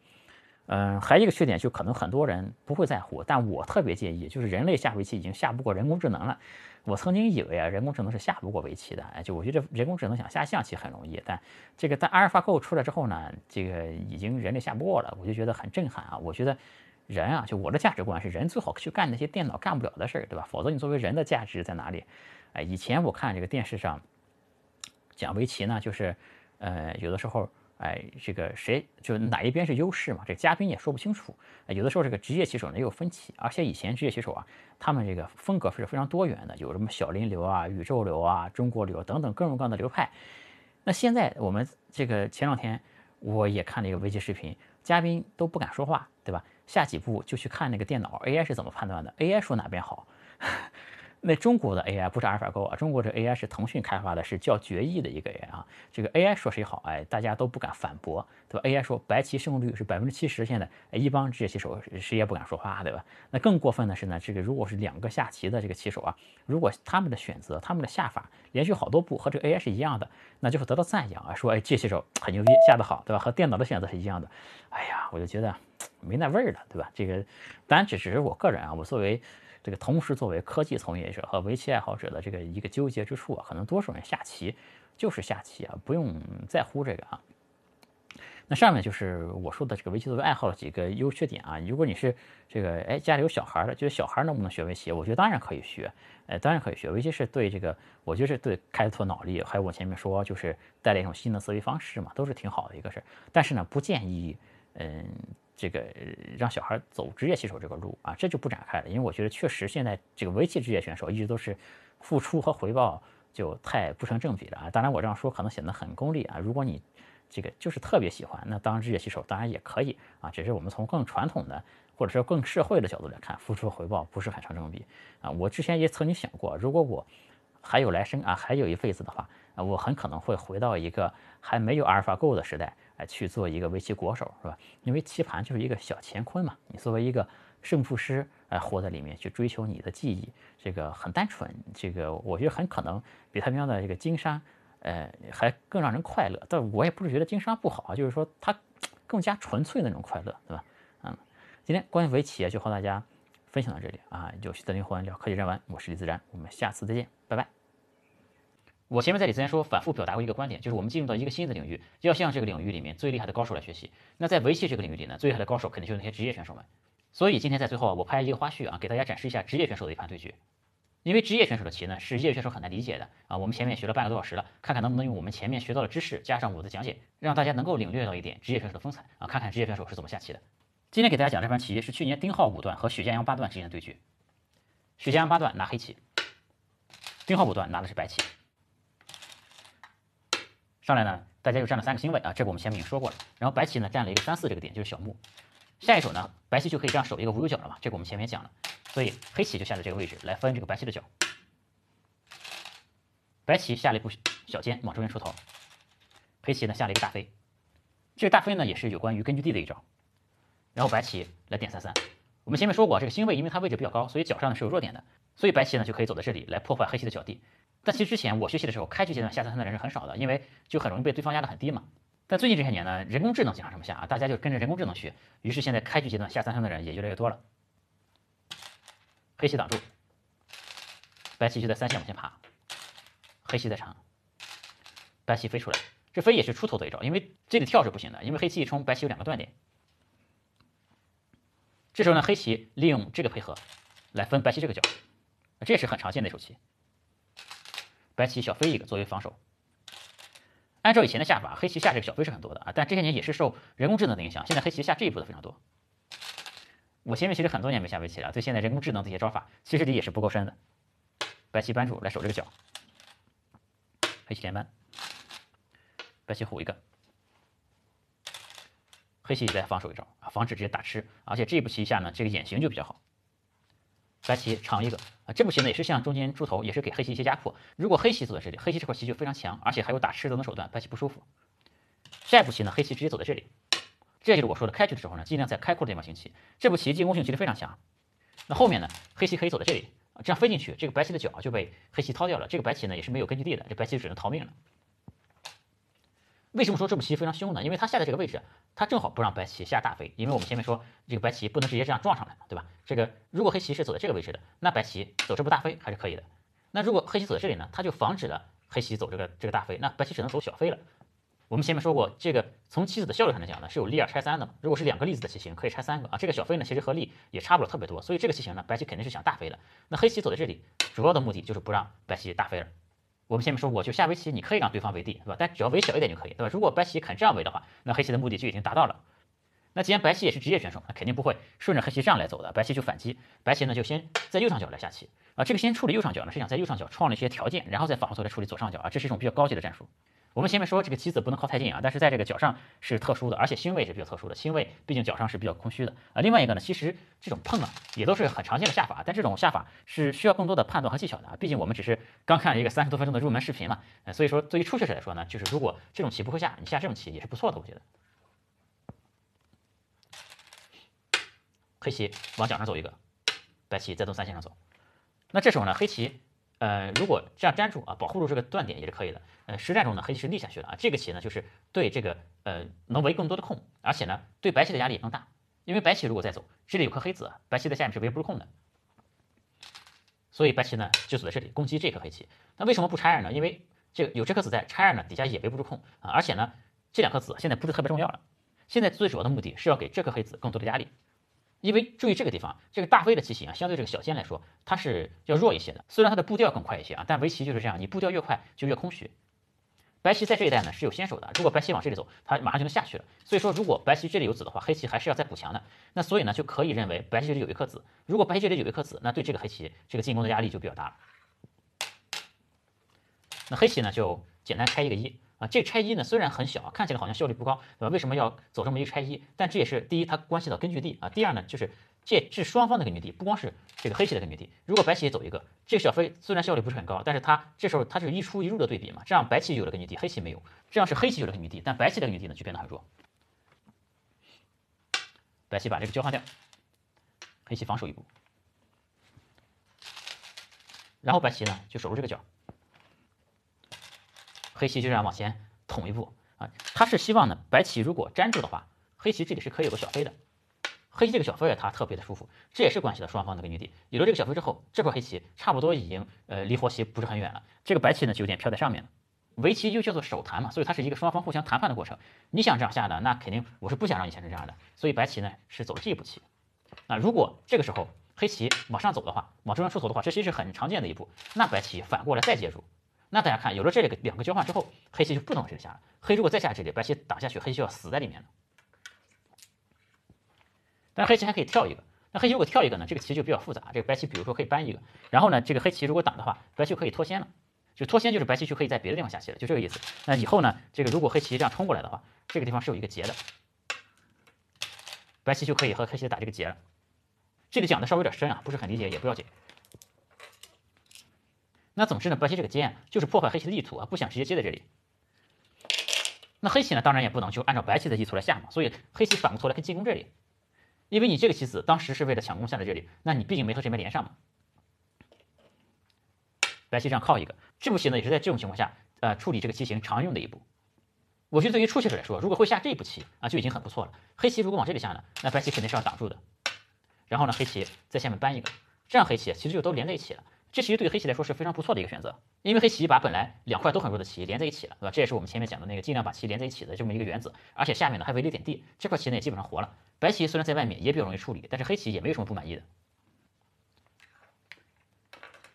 嗯，还有一个缺点，就可能很多人不会在乎，但我特别介意，就是人类下围棋已经下不过人工智能了。我曾经以为啊，人工智能是下不过围棋的，哎，就我觉得人工智能想下象棋很容易，但这个在阿尔法狗出来之后呢，这个已经人类下不过了，我就觉得很震撼啊。我觉得人啊，就我的价值观是，人最好去干那些电脑干不了的事儿，对吧？否则你作为人的价值在哪里？哎，以前我看这个电视上讲围棋呢，就是呃，有的时候。哎，这个谁就哪一边是优势嘛？这嘉宾也说不清楚。有的时候这个职业棋手呢也有分歧，而且以前职业棋手啊，他们这个风格是非常多元的，有什么小林流啊、宇宙流啊、中国流等等各种各样的流派。那现在我们这个前两天我也看了一个围棋视频，嘉宾都不敢说话，对吧？下几步就去看那个电脑 AI 是怎么判断的，AI 说哪边好。那中国的 AI 不是阿尔法狗啊，中国这 AI 是腾讯开发的，是叫决议的一个 AI 啊。这个 AI 说谁好，哎，大家都不敢反驳，对吧？AI 说白棋胜率是百分之七十，现在一帮职业棋手谁也不敢说话，对吧？那更过分的是呢，这个如果是两个下棋的这个棋手啊，如果他们的选择、他们的下法连续好多步和这个 AI 是一样的，那就会得到赞扬啊，说哎，这棋手很牛逼，下得好，对吧？和电脑的选择是一样的。哎呀，我就觉得没那味儿了，对吧？这个当然这只是我个人啊，我作为。这个同时作为科技从业者和围棋爱好者的这个一个纠结之处啊，可能多数人下棋就是下棋啊，不用在乎这个啊。那上面就是我说的这个围棋作为爱好的几个优缺点啊。如果你是这个哎家里有小孩的，觉得小孩能不能学围棋？我觉得当然可以学，哎当然可以学。围棋是对这个，我觉得是对开拓脑力，还有我前面说就是带来一种新的思维方式嘛，都是挺好的一个事儿。但是呢，不建议嗯。这个让小孩走职业棋手这个路啊，这就不展开了，因为我觉得确实现在这个围棋职业选手一直都是付出和回报就太不成正比了啊。当然我这样说可能显得很功利啊，如果你这个就是特别喜欢，那当职业棋手当然也可以啊，只是我们从更传统的或者说更社会的角度来看，付出和回报不是很成正比啊。我之前也曾经想过，如果我还有来生啊，还有一辈子的话啊，我很可能会回到一个还没有阿尔法狗的时代。哎，去做一个围棋国手是吧？因为棋盘就是一个小乾坤嘛，你作为一个胜负师，哎，活在里面去追求你的技艺，这个很单纯。这个我觉得很可能比他喵的这个经商，呃，还更让人快乐。但我也不是觉得经商不好啊，就是说它更加纯粹那种快乐，对吧？嗯，今天关于围棋就和大家分享到这里啊，有趣的灵魂聊科技人文，我是李自然，我们下次再见，拜拜。我前面在里之前说，反复表达过一个观点，就是我们进入到一个新的领域，要向这个领域里面最厉害的高手来学习。那在围棋这个领域里呢，最厉害的高手肯定就是那些职业选手们。所以今天在最后啊，我拍一个花絮啊，给大家展示一下职业选手的一盘对决。因为职业选手的棋呢，是业余选手很难理解的啊。我们前面学了半个多小时了，看看能不能用我们前面学到的知识，加上我的讲解，让大家能够领略到一点职业选手的风采啊。看看职业选手是怎么下棋的。今天给大家讲这盘棋是去年丁浩五段和许家阳八段之间的对决。许家阳八段拿黑棋，丁浩五段拿的是白棋。上来呢，大家就占了三个星位啊，这个我们前面已经说过了。然后白棋呢占了一个三四这个点，就是小目。下一手呢，白棋就可以这样守一个无忧角了嘛，这个我们前面讲了。所以黑棋就下在这个位置来分这个白棋的角。白棋下了一步小尖往这边出头，黑棋呢下了一个大飞。这个大飞呢也是有关于根据地的一招。然后白棋来点三三。我们前面说过，这个星位因为它位置比较高，所以角上呢是有弱点的，所以白棋呢就可以走在这里来破坏黑棋的角地。但其实之前我学习的时候，开局阶段下三分的人是很少的，因为就很容易被对方压得很低嘛。但最近这些年呢，人工智能经常这么下啊，大家就跟着人工智能学，于是现在开局阶段下三分的人也越来越多了。黑棋挡住，白棋就在三线往前爬，黑棋在长，白棋飞出来，这飞也是出头的一招，因为这里跳是不行的，因为黑棋一冲，白棋有两个断点。这时候呢，黑棋利用这个配合来分白棋这个角，这也是很常见的一手棋。白棋小飞一个作为防守。按照以前的下法，黑棋下这个小飞是很多的啊，但这些年也是受人工智能的影响，现在黑棋下这一步的非常多。我前面其实很多年没下围棋了，对现在人工智能这些招法，其实理也是不够深的。白棋扳住来守这个角，黑棋连扳，白棋虎一个，黑棋再防守一招啊，防止直接打吃，而且这一步棋下呢，这个眼型就比较好。白棋长一个啊，这步棋呢也是向中间出头，也是给黑棋一些压迫。如果黑棋走在这里，黑棋这块棋就非常强，而且还有打吃等等手段，白棋不舒服。下一步棋呢，黑棋直接走在这里，这就是我说的开局的时候呢，尽量在开阔的地方行棋。这步棋进攻性其实非常强。那后面呢，黑棋可以走在这里啊，这样飞进去，这个白棋的角就被黑棋掏掉了。这个白棋呢也是没有根据地的，这白棋只能逃命了。为什么说这步棋非常凶呢？因为它下的这个位置，它正好不让白棋下大飞。因为我们前面说这个白棋不能直接这样撞上来嘛，对吧？这个如果黑棋是走在这个位置的，那白棋走这步大飞还是可以的。那如果黑棋走在这里呢，它就防止了黑棋走这个这个大飞，那白棋只能走小飞了。我们前面说过，这个从棋子的效率上来讲呢，是有利二拆三的嘛。如果是两个粒子的棋形，可以拆三个啊。这个小飞呢，其实和力也差不了特别多，所以这个棋形呢，白棋肯定是想大飞的。那黑棋走在这里，主要的目的就是不让白棋大飞了。我们前面说过，就下围棋，你可以让对方围地，对吧？但只要围小一点就可以，对吧？如果白棋肯这样围的话，那黑棋的目的就已经达到了。那既然白棋也是职业选手，那肯定不会顺着黑棋这样来走的。白棋就反击，白棋呢就先在右上角来下棋啊。这个先处理右上角呢，是想在右上角创了一些条件，然后再反过头来处理左上角啊。这是一种比较高级的战术。我们前面说这个棋子不能靠太近啊，但是在这个角上是特殊的，而且星位是比较特殊的，星位毕竟角上是比较空虚的啊。另外一个呢，其实这种碰啊也都是很常见的下法，但这种下法是需要更多的判断和技巧的啊。毕竟我们只是刚看了一个三十多分钟的入门视频嘛，所以说对于初学者来说呢，就是如果这种棋不会下，你下这种棋也是不错的，我觉得。黑棋往角上走一个，白棋再从三线上走，那这时候呢，黑棋。呃，如果这样粘住啊，保护住这个断点也是可以的。呃，实战中呢，黑棋是立下去了啊，这个棋呢就是对这个呃能围更多的空，而且呢对白棋的压力也更大。因为白棋如果再走，这里有颗黑子，白棋在下面是围不住空的，所以白棋呢就走在这里攻击这颗黑棋。那为什么不拆二呢？因为这个有这颗子在，拆二呢底下也围不住空啊，而且呢这两颗子现在不是特别重要了，现在最主要的目的是要给这颗黑子更多的压力。因为注意这个地方，这个大飞的棋形啊，相对这个小尖来说，它是要弱一些的。虽然它的步调更快一些啊，但围棋就是这样，你步调越快就越空虚。白棋在这一带呢是有先手的，如果白棋往这里走，它马上就能下去了。所以说，如果白棋这里有子的话，黑棋还是要再补强的。那所以呢，就可以认为白棋这里有一颗子。如果白棋这里有一颗子，那对这个黑棋这个进攻的压力就比较大了。那黑棋呢就简单拆一个一。啊，这拆一呢虽然很小，看起来好像效率不高，对吧？为什么要走这么一个拆一？但这也是第一，它关系到根据地啊。第二呢，就是这是双方的根据地，不光是这个黑棋的根据地。如果白棋也走一个，这个小飞虽然效率不是很高，但是它这时候它是一出一入的对比嘛，这样白棋有了根据地，黑棋没有；这样是黑棋有了根据地，但白棋的根据地呢就变得很弱。白棋把这个交换掉，黑棋防守一步，然后白棋呢就守住这个角。黑棋就这样往前捅一步啊，他是希望呢，白棋如果粘住的话，黑棋这里是可以有个小飞的。黑棋这个小飞啊，它特别的舒服，这也是关系到双方的根据地。有了这个小飞之后，这块黑棋差不多已经呃离活棋不是很远了。这个白棋呢就有点飘在上面了。围棋又叫做手谈嘛，所以它是一个双方互相谈判的过程。你想这样下的，那肯定我是不想让你下成这样的。所以白棋呢是走这一步棋。那如果这个时候黑棋往上走的话，往中央出头的话，这其实是很常见的一步。那白棋反过来再接住。那大家看，有了这个两个交换之后，黑棋就不能往这里下了。黑如果再下这里，白棋打下去，黑棋就要死在里面了。但黑棋还可以跳一个。那黑棋如果跳一个呢？这个棋就比较复杂。这个白棋比如说可以搬一个，然后呢，这个黑棋如果挡的话，白棋就可以脱先了。就脱先就是白棋就可以在别的地方下棋了，就这个意思。那以后呢，这个如果黑棋这样冲过来的话，这个地方是有一个劫的，白棋就可以和黑棋打这个劫了。这里讲的稍微有点深啊，不是很理解也不要紧。那总之呢，白棋这个尖就是破坏黑棋的意图啊，不想直接接在这里。那黑棋呢，当然也不能就按照白棋的意图来下嘛，所以黑棋反过头来可以进攻这里，因为你这个棋子当时是为了抢攻下在这里，那你毕竟没和这边连上嘛。白棋这样靠一个，这步棋呢也是在这种情况下，呃，处理这个棋形常用的一步。我觉得对于初学者来说，如果会下这一步棋啊，就已经很不错了。黑棋如果往这里下呢，那白棋肯定是要挡住的。然后呢，黑棋在下面搬一个，这样黑棋其实就都连在一起了。这其实对黑棋来说是非常不错的一个选择，因为黑棋把本来两块都很弱的棋连在一起了，对吧？这也是我们前面讲的那个尽量把棋连在一起的这么一个原则。而且下面呢还围了一点地，这块棋呢也基本上活了。白棋虽然在外面也比较容易处理，但是黑棋也没有什么不满意的。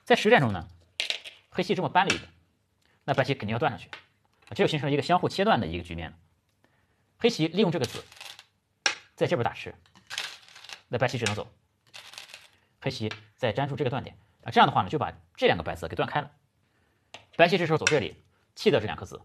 在实战中呢，黑棋这么搬了一个，那白棋肯定要断上去，这就形成了一个相互切断的一个局面了。黑棋利用这个子在这边打吃，那白棋只能走。黑棋再粘住这个断点啊，这样的话呢，就把这两个白子给断开了。白棋这时候走这里，弃掉这两颗子，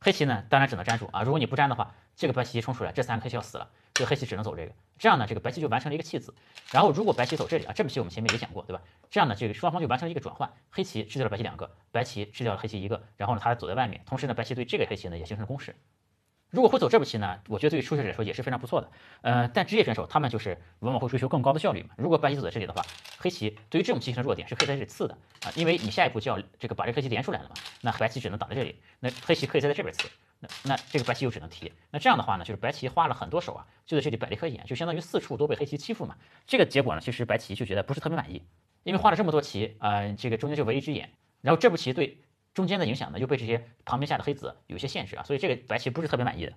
黑棋呢当然只能粘住啊。如果你不粘的话，这个白棋冲出来，这三个黑棋要死了，所以黑棋只能走这个。这样呢，这个白棋就完成了一个弃子。然后如果白棋走这里啊，这步棋我们前面也讲过，对吧？这样呢，这个双方就完成了一个转换，黑棋吃掉了白棋两个，白棋吃掉了黑棋一个，然后呢，他走在外面，同时呢，白棋对这个黑棋呢也形成了攻势。如果会走这步棋呢，我觉得对于初学者来说也是非常不错的。呃，但职业选手他们就是往往会追求更高的效率嘛。如果白棋走在这里的话，黑棋对于这种棋形的弱点是可以在这里刺的啊，因为你下一步就要这个把这个黑棋连出来了嘛。那白棋只能挡在这里，那黑棋可以再在这边刺，那那这个白棋又只能提。那这样的话呢，就是白棋花了很多手啊，就在这里摆了一颗眼，就相当于四处都被黑棋欺负嘛。这个结果呢，其实白棋就觉得不是特别满意，因为花了这么多棋啊，这个中间就围一只眼，然后这步棋对中间的影响呢又被这些旁边下的黑子有一些限制啊，所以这个白棋不是特别满意的。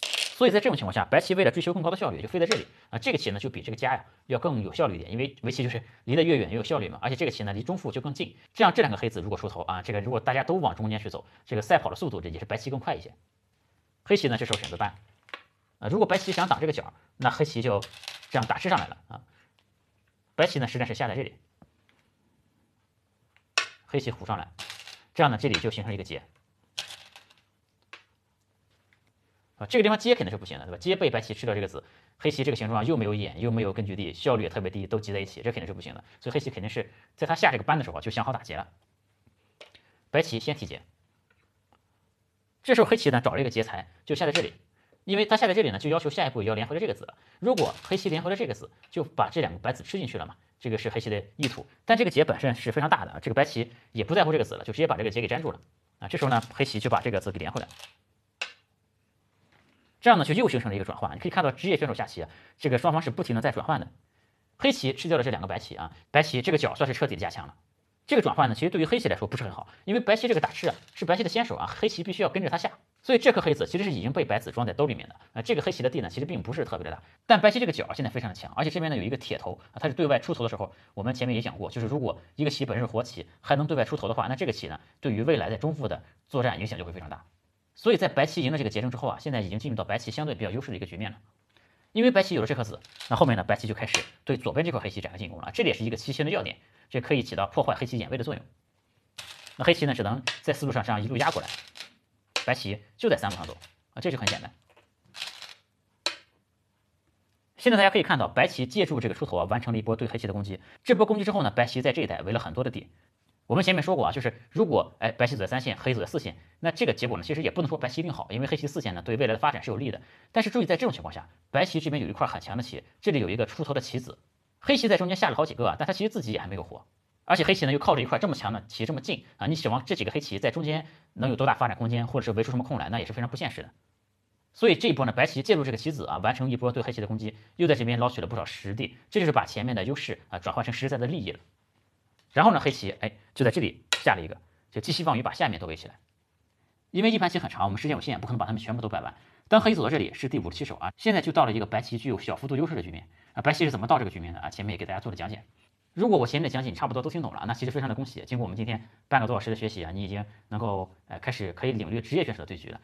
所以在这种情况下，白棋为了追求更高的效率，就飞在这里啊。这个棋呢，就比这个家呀要更有效率一点，因为围棋就是离得越远越有效率嘛。而且这个棋呢，离中腹就更近，这样这两个黑子如果出头啊，这个如果大家都往中间去走，这个赛跑的速度这也是白棋更快一些。黑棋呢，这时候选择搬啊。如果白棋想挡这个角，那黑棋就这样打吃上来了啊。白棋呢，实战是下在这里，黑棋虎上来，这样呢，这里就形成一个结。这个地方接肯定是不行的，对吧？接被白棋吃掉这个子，黑棋这个形状又没有眼，又没有根据地，效率也特别低，都集在一起，这肯定是不行的。所以黑棋肯定是在他下这个班的时候就想好打劫了。白棋先提劫，这时候黑棋呢找了一个劫材，就下在这里，因为他下在这里呢，就要求下一步也要连回了这个子。如果黑棋连回了这个子，就把这两个白子吃进去了嘛，这个是黑棋的意图。但这个劫本身是非常大的，这个白棋也不在乎这个子了，就直接把这个劫给粘住了啊。这时候呢，黑棋就把这个子给连回来。这样呢，就又形成了一个转换。你可以看到，职业选手下棋，这个双方是不停的在转换的。黑棋吃掉了这两个白棋啊，白棋这个角算是彻底的加强了。这个转换呢，其实对于黑棋来说不是很好，因为白棋这个打吃啊是白棋的先手啊，黑棋必须要跟着他下，所以这颗黑子其实是已经被白子装在兜里面的啊。这个黑棋的地呢，其实并不是特别的大，但白棋这个角现在非常的强，而且这边呢有一个铁头啊，它是对外出头的时候，我们前面也讲过，就是如果一个棋本身是活棋，还能对外出头的话，那这个棋呢，对于未来在中腹的作战影响就会非常大。所以在白棋赢了这个劫争之后啊，现在已经进入到白棋相对比较优势的一个局面了。因为白棋有了这颗子，那后面呢，白棋就开始对左边这块黑棋展开进攻了。这里也是一个棋形的要点，这可以起到破坏黑棋眼位的作用。那黑棋呢，只能在思路上这样一路压过来，白棋就在三路上走啊，这就很简单。现在大家可以看到，白棋借助这个出头啊，完成了一波对黑棋的攻击。这波攻击之后呢，白棋在这一带围了很多的地。我们前面说过啊，就是如果哎白棋走在三线，黑走在四线，那这个结果呢，其实也不能说白棋一定好，因为黑棋四线呢对未来的发展是有利的。但是注意，在这种情况下，白棋这边有一块很强的棋，这里有一个出头的棋子，黑棋在中间下了好几个啊，但他其实自己也还没有活，而且黑棋呢又靠着一块这么强的棋这么近啊，你指望这几个黑棋在中间能有多大发展空间，或者是围出什么空来，那也是非常不现实的。所以这一波呢，白棋借助这个棋子啊，完成一波对黑棋的攻击，又在这边捞取了不少实地，这就是把前面的优势啊转换成实实在在的利益了。然后呢，黑棋哎就在这里下了一个，就寄希望于把下面都围起来。因为一盘棋很长，我们时间有限，不可能把它们全部都摆完。当黑走到这里是第五十七手啊，现在就到了一个白棋具有小幅度优势的局面啊。白棋是怎么到这个局面的啊？前面也给大家做了讲解。如果我前面的讲解你差不多都听懂了，那其实非常的恭喜。经过我们今天半个多小时的学习啊，你已经能够呃开始可以领略职业选手的对局了。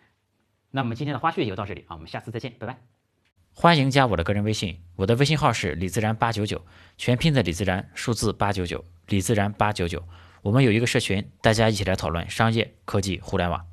那么今天的花絮就到这里啊，我们下次再见，拜拜。欢迎加我的个人微信，我的微信号是李自然八九九，全拼的李自然，数字八九九，李自然八九九。我们有一个社群，大家一起来讨论商业科技互联网。